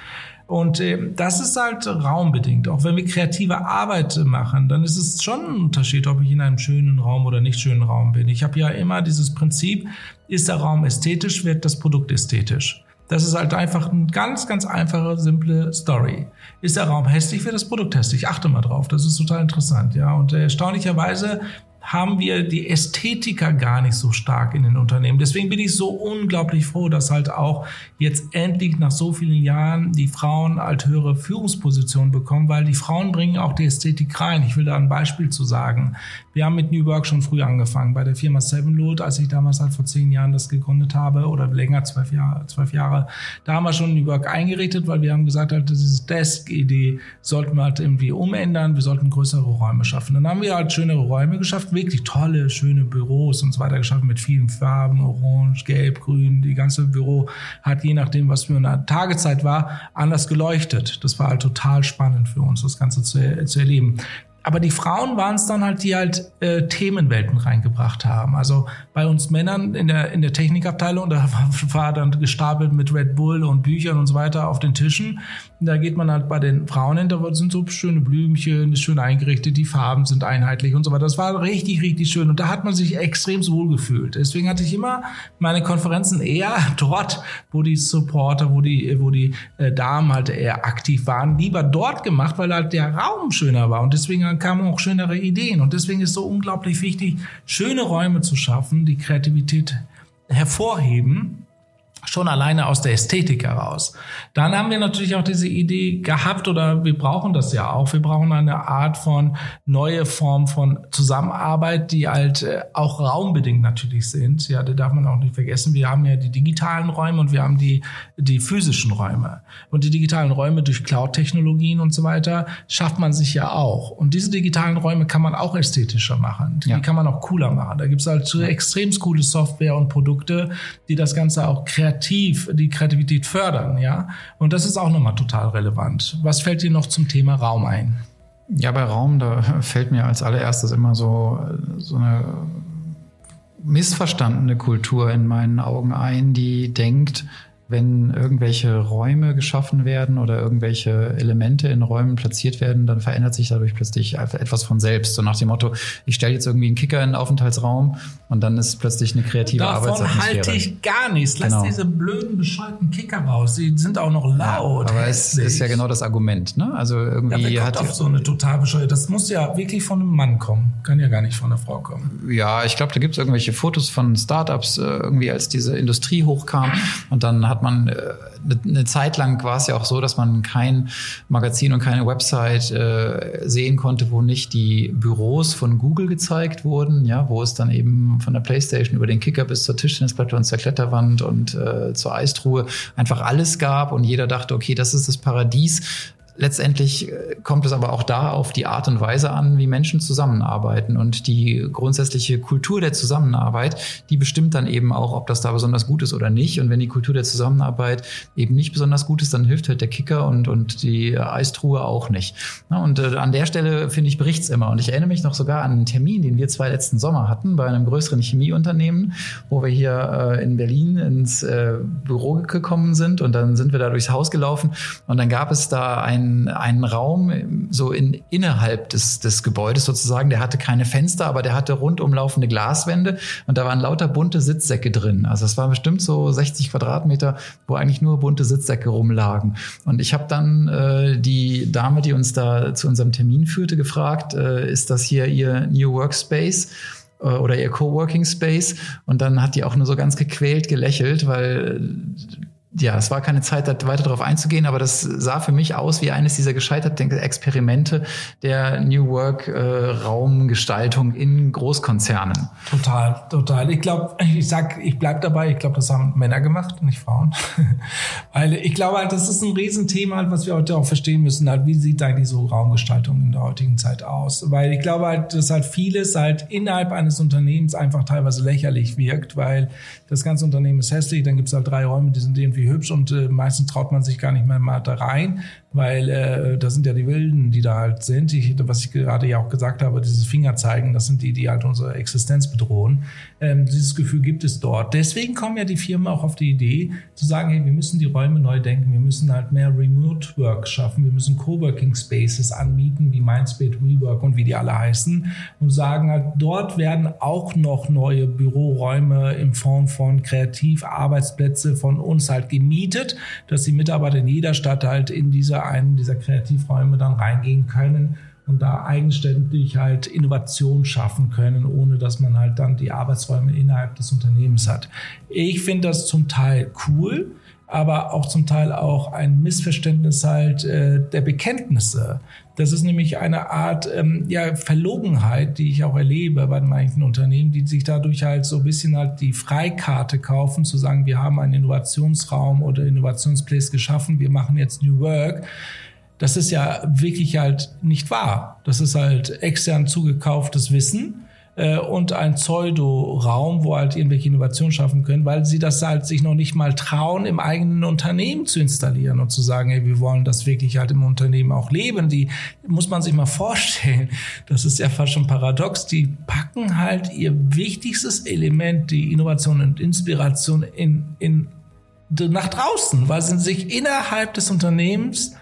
Und äh, das ist halt raumbedingt. Auch wenn wir kreative Arbeit machen, dann ist es schon ein Unterschied, ob ich in einem schönen Raum oder nicht schönen Raum bin. Ich habe ja immer dieses Prinzip, ist der Raum ästhetisch, wird das Produkt ästhetisch. Das ist halt einfach eine ganz, ganz einfache, simple Story. Ist der Raum hässlich, wird das Produkt hässlich. Achte mal drauf. Das ist total interessant, ja. Und äh, erstaunlicherweise haben wir die Ästhetiker gar nicht so stark in den Unternehmen. Deswegen bin ich so unglaublich froh, dass halt auch jetzt endlich nach so vielen Jahren die Frauen halt höhere Führungspositionen bekommen, weil die Frauen bringen auch die Ästhetik rein. Ich will da ein Beispiel zu sagen. Wir haben mit New Work schon früh angefangen bei der Firma Sevenload, als ich damals halt vor zehn Jahren das gegründet habe oder länger, zwölf Jahre, zwölf Jahre. Da haben wir schon New Work eingerichtet, weil wir haben gesagt, halt, diese Desk-Idee sollten wir halt irgendwie umändern. Wir sollten größere Räume schaffen. Dann haben wir halt schönere Räume geschafft, wirklich tolle, schöne Büros und so weiter geschaffen mit vielen Farben, orange, gelb, grün. Die ganze Büro hat je nachdem, was für eine Tageszeit war, anders geleuchtet. Das war halt total spannend für uns, das Ganze zu, zu erleben aber die Frauen waren es dann halt, die halt äh, Themenwelten reingebracht haben. Also bei uns Männern in der, in der Technikabteilung, da war, dann gestapelt mit Red Bull und Büchern und so weiter auf den Tischen. Und da geht man halt bei den Frauen hin, da sind so schöne Blümchen, schön eingerichtet, die Farben sind einheitlich und so weiter. Das war richtig, richtig schön. Und da hat man sich extrem wohl gefühlt. Deswegen hatte ich immer meine Konferenzen eher dort, wo die Supporter, wo die, wo die äh, Damen halt eher aktiv waren, lieber dort gemacht, weil halt der Raum schöner war. Und deswegen kamen auch schönere Ideen. Und deswegen ist es so unglaublich wichtig, schöne Räume zu schaffen, die Kreativität hervorheben schon alleine aus der Ästhetik heraus. Dann haben wir natürlich auch diese Idee gehabt oder wir brauchen das ja auch. Wir brauchen eine Art von neue Form von Zusammenarbeit, die halt äh, auch raumbedingt natürlich sind. Ja, da darf man auch nicht vergessen. Wir haben ja die digitalen Räume und wir haben die, die physischen Räume. Und die digitalen Räume durch Cloud-Technologien und so weiter schafft man sich ja auch. Und diese digitalen Räume kann man auch ästhetischer machen. Die ja. kann man auch cooler machen. Da gibt es halt so extrem coole Software und Produkte, die das Ganze auch kreativ kreativ, die Kreativität fördern, ja. Und das ist auch nochmal total relevant. Was fällt dir noch zum Thema Raum ein? Ja, bei Raum, da fällt mir als allererstes immer so, so eine missverstandene Kultur in meinen Augen ein, die denkt, wenn irgendwelche Räume geschaffen werden oder irgendwelche Elemente in Räumen platziert werden, dann verändert sich dadurch plötzlich etwas von selbst. So nach dem Motto, ich stelle jetzt irgendwie einen Kicker in den Aufenthaltsraum und dann ist plötzlich eine kreative Davon Arbeitsatmosphäre. halte ich gar nichts. Lass genau. diese blöden, bescheuerten Kicker raus. Die sind auch noch laut. Ja, aber es ist ja genau das Argument. Ne? Also irgendwie ja, hat auf so eine total bescheuerte. Das muss ja wirklich von einem Mann kommen. Kann ja gar nicht von einer Frau kommen. Ja, ich glaube, da gibt es irgendwelche Fotos von Startups, äh, irgendwie als diese Industrie hochkam und dann hat hat man äh, eine Zeit lang war es ja auch so, dass man kein Magazin und keine Website äh, sehen konnte, wo nicht die Büros von Google gezeigt wurden, ja, wo es dann eben von der Playstation über den Kicker bis zur Tischtennisplatte und zur Kletterwand und äh, zur Eistruhe einfach alles gab und jeder dachte, okay, das ist das Paradies Letztendlich äh, kommt es aber auch da auf die Art und Weise an, wie Menschen zusammenarbeiten. Und die grundsätzliche Kultur der Zusammenarbeit, die bestimmt dann eben auch, ob das da besonders gut ist oder nicht. Und wenn die Kultur der Zusammenarbeit eben nicht besonders gut ist, dann hilft halt der Kicker und, und die Eistruhe auch nicht. Und äh, an der Stelle, finde ich, bericht's immer. Und ich erinnere mich noch sogar an einen Termin, den wir zwei letzten Sommer hatten bei einem größeren Chemieunternehmen, wo wir hier äh, in Berlin ins Büro gekommen sind. Und dann sind wir da durchs Haus gelaufen. Und dann gab es da ein einen, Raum so in, innerhalb des, des Gebäudes sozusagen. Der hatte keine Fenster, aber der hatte rundum laufende Glaswände und da waren lauter bunte Sitzsäcke drin. Also es war bestimmt so 60 Quadratmeter, wo eigentlich nur bunte Sitzsäcke rumlagen. Und ich habe dann äh, die Dame, die uns da zu unserem Termin führte, gefragt, äh, ist das hier ihr New Workspace? Äh, oder ihr Coworking Space und dann hat die auch nur so ganz gequält gelächelt, weil ja, es war keine Zeit, da weiter darauf einzugehen, aber das sah für mich aus wie eines dieser gescheiterten Experimente der New Work äh, Raumgestaltung in Großkonzernen. Total, total. Ich glaube, ich sag, ich bleib dabei. Ich glaube, das haben Männer gemacht, nicht Frauen, weil ich glaube halt, das ist ein Riesenthema, was wir heute auch verstehen müssen. Halt, wie sieht eigentlich so Raumgestaltung in der heutigen Zeit aus? Weil ich glaube halt, dass halt vieles halt innerhalb eines Unternehmens einfach teilweise lächerlich wirkt, weil das ganze Unternehmen ist hässlich, dann gibt es halt drei Räume, die sind irgendwie hübsch und äh, meistens traut man sich gar nicht mehr mal da rein weil äh, das sind ja die Wilden, die da halt sind. Ich, was ich gerade ja auch gesagt habe, dieses Fingerzeigen, das sind die, die halt unsere Existenz bedrohen. Ähm, dieses Gefühl gibt es dort. Deswegen kommen ja die Firmen auch auf die Idee zu sagen, hey, wir müssen die Räume neu denken, wir müssen halt mehr Remote Work schaffen, wir müssen Coworking Spaces anmieten, wie Mindspace, WeWork und wie die alle heißen und sagen halt, dort werden auch noch neue Büroräume in Form von Kreativarbeitsplätze von uns halt gemietet, dass die Mitarbeiter in jeder Stadt halt in dieser einen dieser Kreativräume dann reingehen können und da eigenständig halt Innovation schaffen können, ohne dass man halt dann die Arbeitsräume innerhalb des Unternehmens hat. Ich finde das zum Teil cool, aber auch zum Teil auch ein Missverständnis halt äh, der Bekenntnisse. Das ist nämlich eine Art ähm, ja, Verlogenheit, die ich auch erlebe bei manchen Unternehmen, die sich dadurch halt so ein bisschen halt die Freikarte kaufen, zu sagen, wir haben einen Innovationsraum oder Innovationsplace geschaffen, wir machen jetzt New Work. Das ist ja wirklich halt nicht wahr. Das ist halt extern zugekauftes Wissen äh, und ein Pseudo-Raum, wo halt irgendwelche Innovationen schaffen können, weil sie das halt sich noch nicht mal trauen, im eigenen Unternehmen zu installieren und zu sagen, hey, wir wollen das wirklich halt im Unternehmen auch leben. Die muss man sich mal vorstellen. Das ist ja fast schon paradox. Die packen halt ihr wichtigstes Element, die Innovation und Inspiration in, in nach draußen, weil sie sich innerhalb des Unternehmens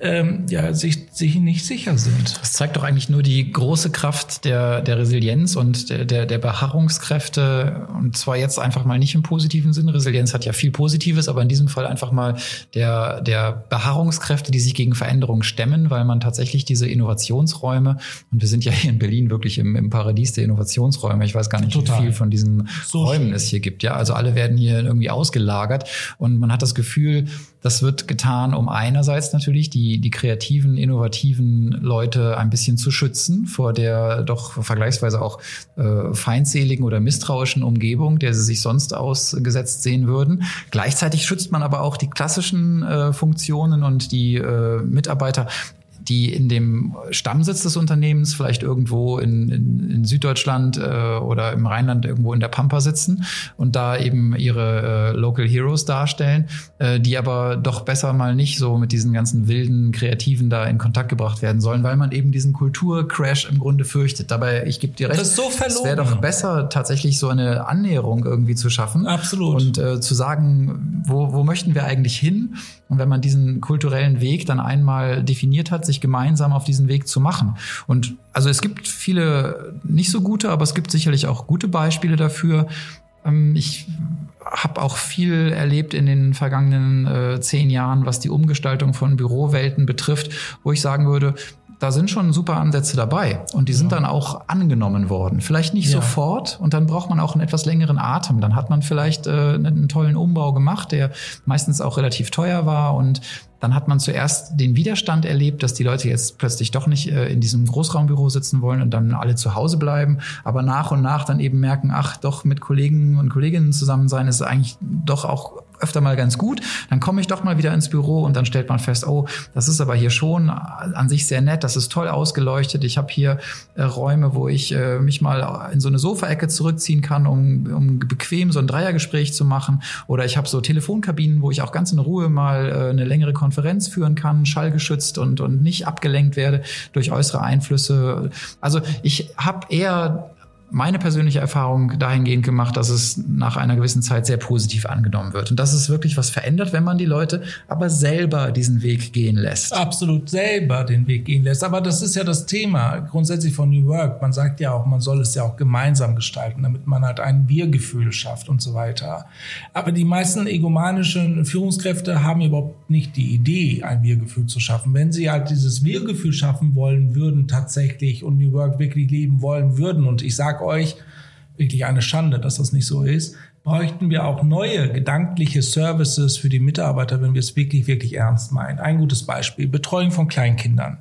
ähm, ja, sich, sich nicht sicher sind. Das zeigt doch eigentlich nur die große Kraft der, der Resilienz und der, der, der Beharrungskräfte. Und zwar jetzt einfach mal nicht im positiven Sinn. Resilienz hat ja viel Positives, aber in diesem Fall einfach mal der, der Beharrungskräfte, die sich gegen Veränderungen stemmen, weil man tatsächlich diese Innovationsräume, und wir sind ja hier in Berlin wirklich im, im Paradies der Innovationsräume. Ich weiß gar nicht, Total. wie viel von diesen so Räumen schön. es hier gibt. Ja, also alle werden hier irgendwie ausgelagert und man hat das Gefühl, das wird getan, um einerseits natürlich die, die kreativen, innovativen Leute ein bisschen zu schützen vor der doch vergleichsweise auch äh, feindseligen oder misstrauischen Umgebung, der sie sich sonst ausgesetzt sehen würden. Gleichzeitig schützt man aber auch die klassischen äh, Funktionen und die äh, Mitarbeiter die in dem Stammsitz des Unternehmens vielleicht irgendwo in, in, in Süddeutschland äh, oder im Rheinland irgendwo in der Pampa sitzen und da eben ihre äh, Local Heroes darstellen, äh, die aber doch besser mal nicht so mit diesen ganzen wilden Kreativen da in Kontakt gebracht werden sollen, weil man eben diesen Kulturcrash im Grunde fürchtet. Dabei, ich gebe dir recht, das ist so es wäre doch besser, tatsächlich so eine Annäherung irgendwie zu schaffen. Absolut. Und äh, zu sagen, wo, wo möchten wir eigentlich hin? Und wenn man diesen kulturellen Weg dann einmal definiert hat, sich gemeinsam auf diesen Weg zu machen. Und also es gibt viele nicht so gute, aber es gibt sicherlich auch gute Beispiele dafür. Ähm, ich habe auch viel erlebt in den vergangenen äh, zehn Jahren, was die Umgestaltung von Bürowelten betrifft, wo ich sagen würde, da sind schon super Ansätze dabei und die sind ja. dann auch angenommen worden. Vielleicht nicht ja. sofort und dann braucht man auch einen etwas längeren Atem. Dann hat man vielleicht äh, einen tollen Umbau gemacht, der meistens auch relativ teuer war und dann hat man zuerst den Widerstand erlebt, dass die Leute jetzt plötzlich doch nicht äh, in diesem Großraumbüro sitzen wollen und dann alle zu Hause bleiben, aber nach und nach dann eben merken, ach doch, mit Kollegen und Kolleginnen zusammen sein ist eigentlich doch auch öfter mal ganz gut. Dann komme ich doch mal wieder ins Büro und dann stellt man fest, oh, das ist aber hier schon an sich sehr nett, das ist toll ausgeleuchtet. Ich habe hier äh, Räume, wo ich äh, mich mal in so eine Sofaecke zurückziehen kann, um, um bequem so ein Dreiergespräch zu machen. Oder ich habe so Telefonkabinen, wo ich auch ganz in Ruhe mal äh, eine längere Konferenz führen kann, schallgeschützt und, und nicht abgelenkt werde durch äußere Einflüsse. Also ich habe eher meine persönliche Erfahrung dahingehend gemacht, dass es nach einer gewissen Zeit sehr positiv angenommen wird. Und dass es wirklich was verändert, wenn man die Leute aber selber diesen Weg gehen lässt. Absolut selber den Weg gehen lässt. Aber das ist ja das Thema grundsätzlich von New Work. Man sagt ja auch, man soll es ja auch gemeinsam gestalten, damit man halt ein Wir-Gefühl schafft und so weiter. Aber die meisten egomanischen Führungskräfte haben überhaupt nicht die Idee, ein Wir-Gefühl zu schaffen. Wenn sie halt dieses Wir-Gefühl schaffen wollen würden tatsächlich und New Work wirklich leben wollen würden und ich sage euch, wirklich eine Schande, dass das nicht so ist, bräuchten wir auch neue gedankliche Services für die Mitarbeiter, wenn wir es wirklich, wirklich ernst meinen. Ein gutes Beispiel, Betreuung von Kleinkindern.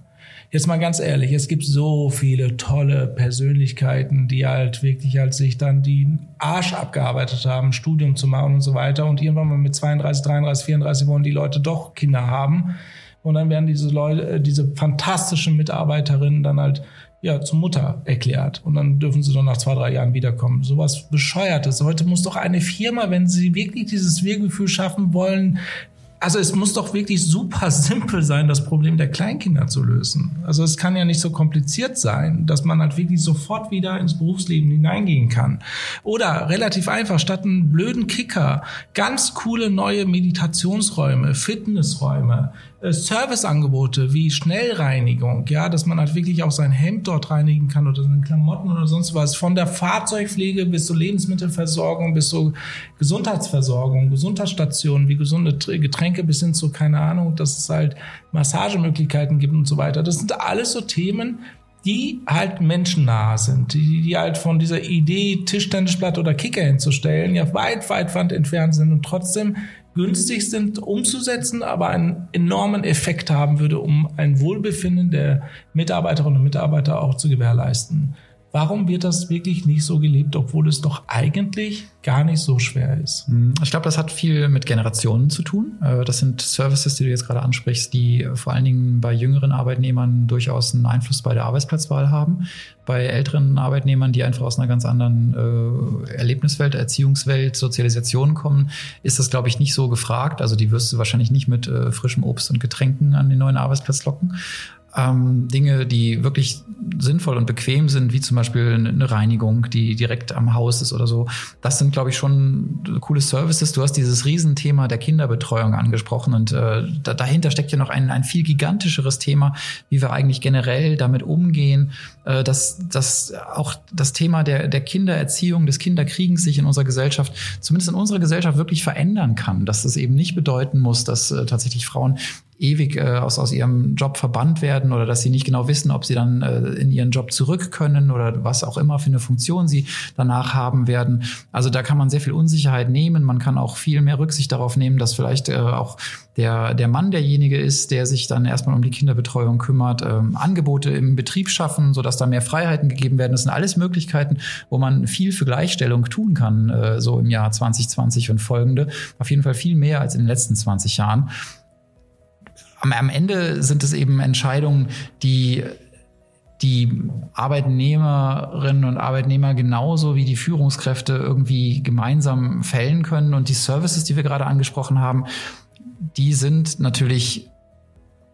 Jetzt mal ganz ehrlich, es gibt so viele tolle Persönlichkeiten, die halt wirklich halt sich dann die Arsch abgearbeitet haben, Studium zu machen und so weiter. Und irgendwann mal mit 32, 33, 34 wollen die Leute doch Kinder haben. Und dann werden diese Leute, äh, diese fantastischen Mitarbeiterinnen dann halt ja, zur Mutter erklärt. Und dann dürfen sie doch nach zwei, drei Jahren wiederkommen. Sowas Bescheuertes. Heute muss doch eine Firma, wenn sie wirklich dieses Wir-Gefühl schaffen wollen, also es muss doch wirklich super simpel sein, das Problem der Kleinkinder zu lösen. Also es kann ja nicht so kompliziert sein, dass man halt wirklich sofort wieder ins Berufsleben hineingehen kann. Oder relativ einfach, statt einen blöden Kicker, ganz coole neue Meditationsräume, Fitnessräume, Serviceangebote wie Schnellreinigung, ja, dass man halt wirklich auch sein Hemd dort reinigen kann oder seine Klamotten oder sonst was. Von der Fahrzeugpflege bis zur Lebensmittelversorgung, bis zur Gesundheitsversorgung, Gesundheitsstationen wie gesunde Getränke bis hin zu, keine Ahnung, dass es halt Massagemöglichkeiten gibt und so weiter. Das sind alles so Themen, die halt menschennah sind, die, die halt von dieser Idee, Tischtennisblatt oder Kicker hinzustellen, ja weit, weit, weit entfernt sind und trotzdem günstig sind umzusetzen, aber einen enormen Effekt haben würde, um ein Wohlbefinden der Mitarbeiterinnen und Mitarbeiter auch zu gewährleisten. Warum wird das wirklich nicht so gelebt, obwohl es doch eigentlich gar nicht so schwer ist? Hm, ich glaube, das hat viel mit Generationen zu tun. Äh, das sind Services, die du jetzt gerade ansprichst, die vor allen Dingen bei jüngeren Arbeitnehmern durchaus einen Einfluss bei der Arbeitsplatzwahl haben. Bei älteren Arbeitnehmern, die einfach aus einer ganz anderen äh, Erlebniswelt, Erziehungswelt, Sozialisation kommen, ist das, glaube ich, nicht so gefragt. Also die wirst du wahrscheinlich nicht mit äh, frischem Obst und Getränken an den neuen Arbeitsplatz locken ähm, Dinge, die wirklich sinnvoll und bequem sind, wie zum Beispiel eine Reinigung, die direkt am Haus ist oder so. Das sind, glaube ich, schon coole Services. Du hast dieses Riesenthema der Kinderbetreuung angesprochen und äh, da, dahinter steckt ja noch ein, ein viel gigantischeres Thema, wie wir eigentlich generell damit umgehen, äh, dass, dass auch das Thema der, der Kindererziehung, des Kinderkriegens sich in unserer Gesellschaft, zumindest in unserer Gesellschaft, wirklich verändern kann. Dass das eben nicht bedeuten muss, dass äh, tatsächlich Frauen ewig äh, aus, aus ihrem Job verbannt werden oder dass sie nicht genau wissen, ob sie dann äh, in ihren Job zurück können oder was auch immer für eine Funktion sie danach haben werden. Also da kann man sehr viel Unsicherheit nehmen. Man kann auch viel mehr Rücksicht darauf nehmen, dass vielleicht äh, auch der, der Mann derjenige ist, der sich dann erstmal um die Kinderbetreuung kümmert, ähm, Angebote im Betrieb schaffen, sodass da mehr Freiheiten gegeben werden. Das sind alles Möglichkeiten, wo man viel für Gleichstellung tun kann, äh, so im Jahr 2020 und folgende. Auf jeden Fall viel mehr als in den letzten 20 Jahren am, Ende sind es eben Entscheidungen, die die Arbeitnehmerinnen und Arbeitnehmer genauso wie die Führungskräfte irgendwie gemeinsam fällen können. Und die Services, die wir gerade angesprochen haben, die sind natürlich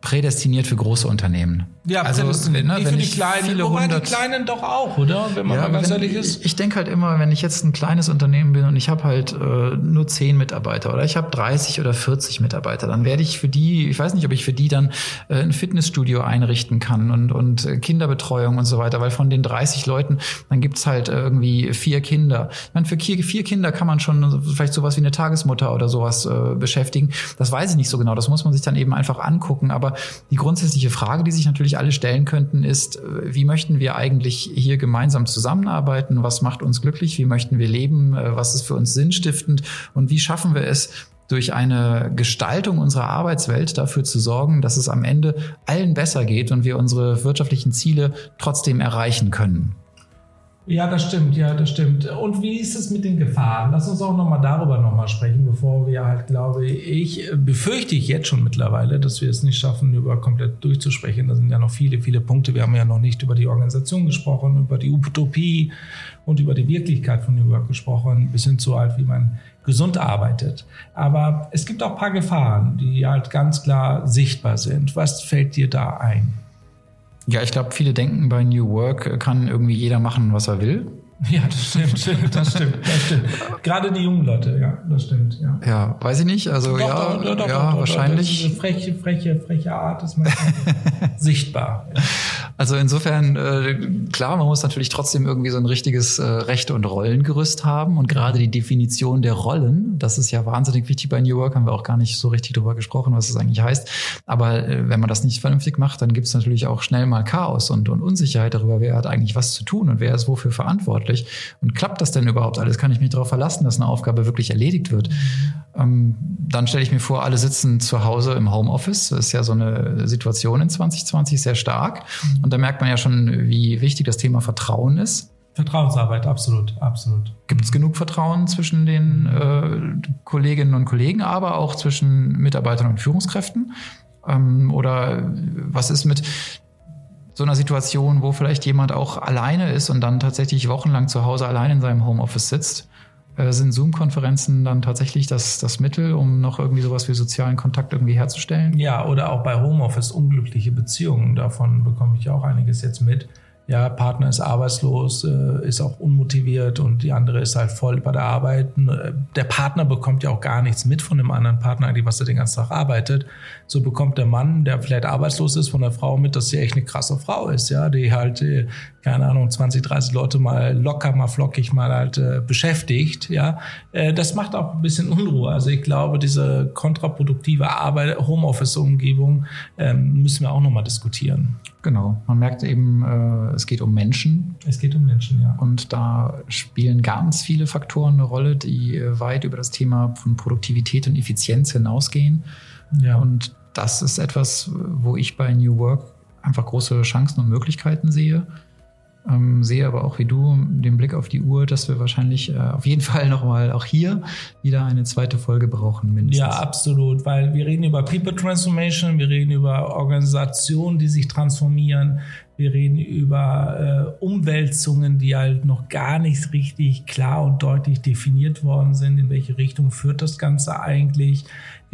prädestiniert für große Unternehmen. Ja, also ne, wie für die Kleinen, viele wobei hundert, die Kleinen doch auch, oder? Wenn man ja, mal ganz ehrlich ist. Ich, ich denke halt immer, wenn ich jetzt ein kleines Unternehmen bin und ich habe halt äh, nur zehn Mitarbeiter oder ich habe 30 oder 40 Mitarbeiter, dann werde ich für die, ich weiß nicht, ob ich für die dann äh, ein Fitnessstudio einrichten kann und, und äh, Kinderbetreuung und so weiter, weil von den 30 Leuten, dann gibt's halt irgendwie vier Kinder. Ich meine, für vier, vier Kinder kann man schon vielleicht sowas wie eine Tagesmutter oder sowas äh, beschäftigen. Das weiß ich nicht so genau, das muss man sich dann eben einfach angucken. Aber die grundsätzliche Frage, die sich natürlich alle stellen könnten, ist, wie möchten wir eigentlich hier gemeinsam zusammenarbeiten? Was macht uns glücklich? Wie möchten wir leben? Was ist für uns sinnstiftend? Und wie schaffen wir es, durch eine Gestaltung unserer Arbeitswelt dafür zu sorgen, dass es am Ende allen besser geht und wir unsere wirtschaftlichen Ziele trotzdem erreichen können. Ja, das stimmt, ja, das stimmt. Und wie ist es mit den Gefahren? Lass uns auch nochmal darüber nochmal sprechen, bevor wir halt, glaube ich, befürchte ich jetzt schon mittlerweile, dass wir es nicht schaffen, über komplett durchzusprechen. Da sind ja noch viele, viele Punkte. Wir haben ja noch nicht über die Organisation gesprochen, über die Utopie und über die Wirklichkeit von New Work gesprochen, bis hin zu halt, wie man gesund arbeitet. Aber es gibt auch ein paar Gefahren, die halt ganz klar sichtbar sind. Was fällt dir da ein? Ja, ich glaube, viele denken, bei New Work kann irgendwie jeder machen, was er will. Ja, das stimmt, das stimmt, das stimmt. Gerade die jungen Leute, ja, das stimmt, ja. Ja, weiß ich nicht, also doch, ja, doch, doch, ja, wahrscheinlich. Diese freche, freche, freche Art ist manchmal sichtbar. Ja. Also insofern, äh, klar, man muss natürlich trotzdem irgendwie so ein richtiges äh, Rechte- und Rollengerüst haben. Und gerade die Definition der Rollen, das ist ja wahnsinnig wichtig bei New Work, haben wir auch gar nicht so richtig drüber gesprochen, was das eigentlich heißt. Aber äh, wenn man das nicht vernünftig macht, dann gibt es natürlich auch schnell mal Chaos und, und Unsicherheit darüber, wer hat eigentlich was zu tun und wer ist wofür verantwortlich. Und klappt das denn überhaupt alles? Kann ich mich darauf verlassen, dass eine Aufgabe wirklich erledigt wird? Ähm, dann stelle ich mir vor, alle sitzen zu Hause im Homeoffice. Das ist ja so eine Situation in 2020 sehr stark. Und da merkt man ja schon, wie wichtig das Thema Vertrauen ist. Vertrauensarbeit, absolut, absolut. Gibt es genug Vertrauen zwischen den äh, Kolleginnen und Kollegen, aber auch zwischen Mitarbeitern und Führungskräften? Ähm, oder was ist mit so einer Situation, wo vielleicht jemand auch alleine ist und dann tatsächlich wochenlang zu Hause allein in seinem Homeoffice sitzt? Äh, sind Zoom-Konferenzen dann tatsächlich das, das Mittel, um noch irgendwie sowas wie sozialen Kontakt irgendwie herzustellen? Ja, oder auch bei Homeoffice unglückliche Beziehungen. Davon bekomme ich auch einiges jetzt mit ja, Partner ist arbeitslos, äh, ist auch unmotiviert und die andere ist halt voll bei der Arbeit. Äh, der Partner bekommt ja auch gar nichts mit von dem anderen Partner, eigentlich, was er den ganzen Tag arbeitet. So bekommt der Mann, der vielleicht arbeitslos ist, von der Frau mit, dass sie echt eine krasse Frau ist, ja, die halt, äh, keine Ahnung, 20, 30 Leute mal locker, mal flockig mal halt äh, beschäftigt, ja. Äh, das macht auch ein bisschen Unruhe. Also ich glaube, diese kontraproduktive Arbeit, Homeoffice-Umgebung ähm, müssen wir auch nochmal diskutieren. Genau, man merkt eben, äh, es geht um Menschen. Es geht um Menschen, ja. Und da spielen ganz viele Faktoren eine Rolle, die äh, weit über das Thema von Produktivität und Effizienz hinausgehen. Ja. Und das ist etwas, wo ich bei New Work einfach große Chancen und Möglichkeiten sehe. Ähm, sehe aber auch wie du den Blick auf die Uhr, dass wir wahrscheinlich äh, auf jeden Fall nochmal auch hier wieder eine zweite Folge brauchen, mindestens. Ja, absolut, weil wir reden über People Transformation, wir reden über Organisationen, die sich transformieren, wir reden über äh, Umwälzungen, die halt noch gar nicht richtig klar und deutlich definiert worden sind. In welche Richtung führt das Ganze eigentlich?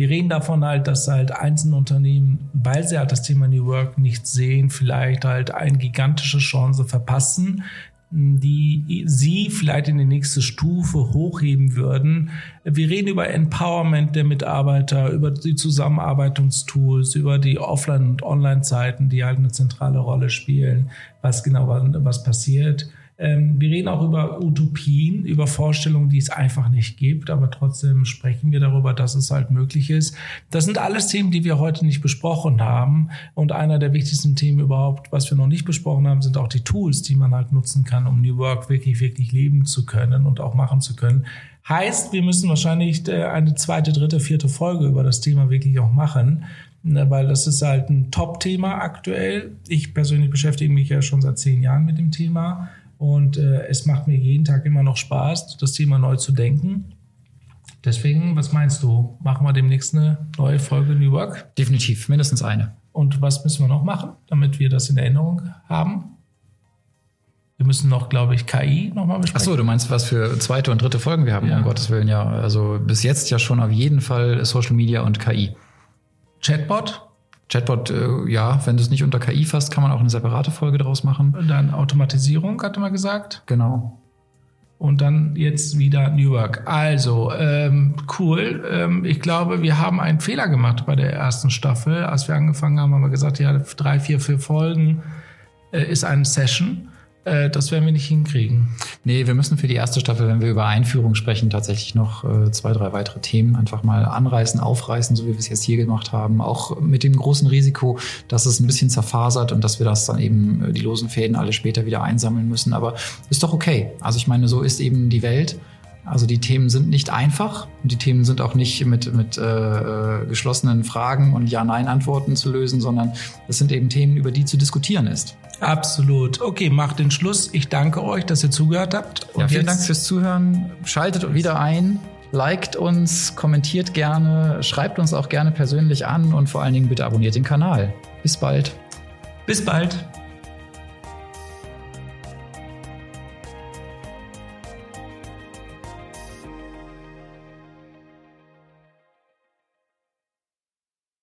Wir reden davon halt, dass halt einzelne Unternehmen, weil sie halt das Thema New Work nicht sehen, vielleicht halt eine gigantische Chance verpassen, die sie vielleicht in die nächste Stufe hochheben würden. Wir reden über Empowerment der Mitarbeiter, über die Zusammenarbeitungstools, über die Offline- und Online-Zeiten, die halt eine zentrale Rolle spielen, was genau was passiert. Ähm, wir reden auch über Utopien, über Vorstellungen, die es einfach nicht gibt, aber trotzdem sprechen wir darüber, dass es halt möglich ist. Das sind alles Themen, die wir heute nicht besprochen haben. Und einer der wichtigsten Themen überhaupt, was wir noch nicht besprochen haben, sind auch die Tools, die man halt nutzen kann, um New Work wirklich, wirklich leben zu können und auch machen zu können. Heißt, wir müssen wahrscheinlich äh, eine zweite, dritte, vierte Folge über das Thema wirklich auch machen ne, weil das ist halt ein Top-Thema aktuell. Ich persönlich beschäftige mich ja schon seit zehn Jahren mit dem Thema. Und äh, es macht mir jeden Tag immer noch Spaß, das Thema neu zu denken. Deswegen, was meinst du? Machen wir demnächst eine neue Folge New Work? Definitiv, mindestens eine. Und was müssen wir noch machen, damit wir das in Erinnerung haben? Wir müssen noch, glaube ich, KI nochmal besprechen. Achso, du meinst, was für zweite und dritte Folgen wir haben, ja. um Gottes Willen, ja. Also bis jetzt ja schon auf jeden Fall Social Media und KI. Chatbot? Chatbot, äh, ja, wenn du es nicht unter KI fasst, kann man auch eine separate Folge daraus machen. Dann Automatisierung, hatte man gesagt. Genau. Und dann jetzt wieder New Work. Also, ähm, cool. Ähm, ich glaube, wir haben einen Fehler gemacht bei der ersten Staffel. Als wir angefangen haben, haben wir gesagt, ja, drei, vier, vier Folgen äh, ist eine Session. Äh, das werden wir nicht hinkriegen. Nee, wir müssen für die erste Staffel, wenn wir über Einführung sprechen, tatsächlich noch äh, zwei, drei weitere Themen einfach mal anreißen, aufreißen, so wie wir es jetzt hier gemacht haben. Auch mit dem großen Risiko, dass es ein bisschen zerfasert und dass wir das dann eben, äh, die losen Fäden alle später wieder einsammeln müssen. Aber ist doch okay. Also ich meine, so ist eben die Welt. Also die Themen sind nicht einfach und die Themen sind auch nicht mit, mit äh, äh geschlossenen Fragen und Ja-Nein-Antworten zu lösen, sondern es sind eben Themen, über die zu diskutieren ist. Absolut. Okay, macht den Schluss. Ich danke euch, dass ihr zugehört habt. Und ja, vielen Dank fürs Zuhören. Schaltet wieder ein, liked uns, kommentiert gerne, schreibt uns auch gerne persönlich an und vor allen Dingen bitte abonniert den Kanal. Bis bald. Bis bald.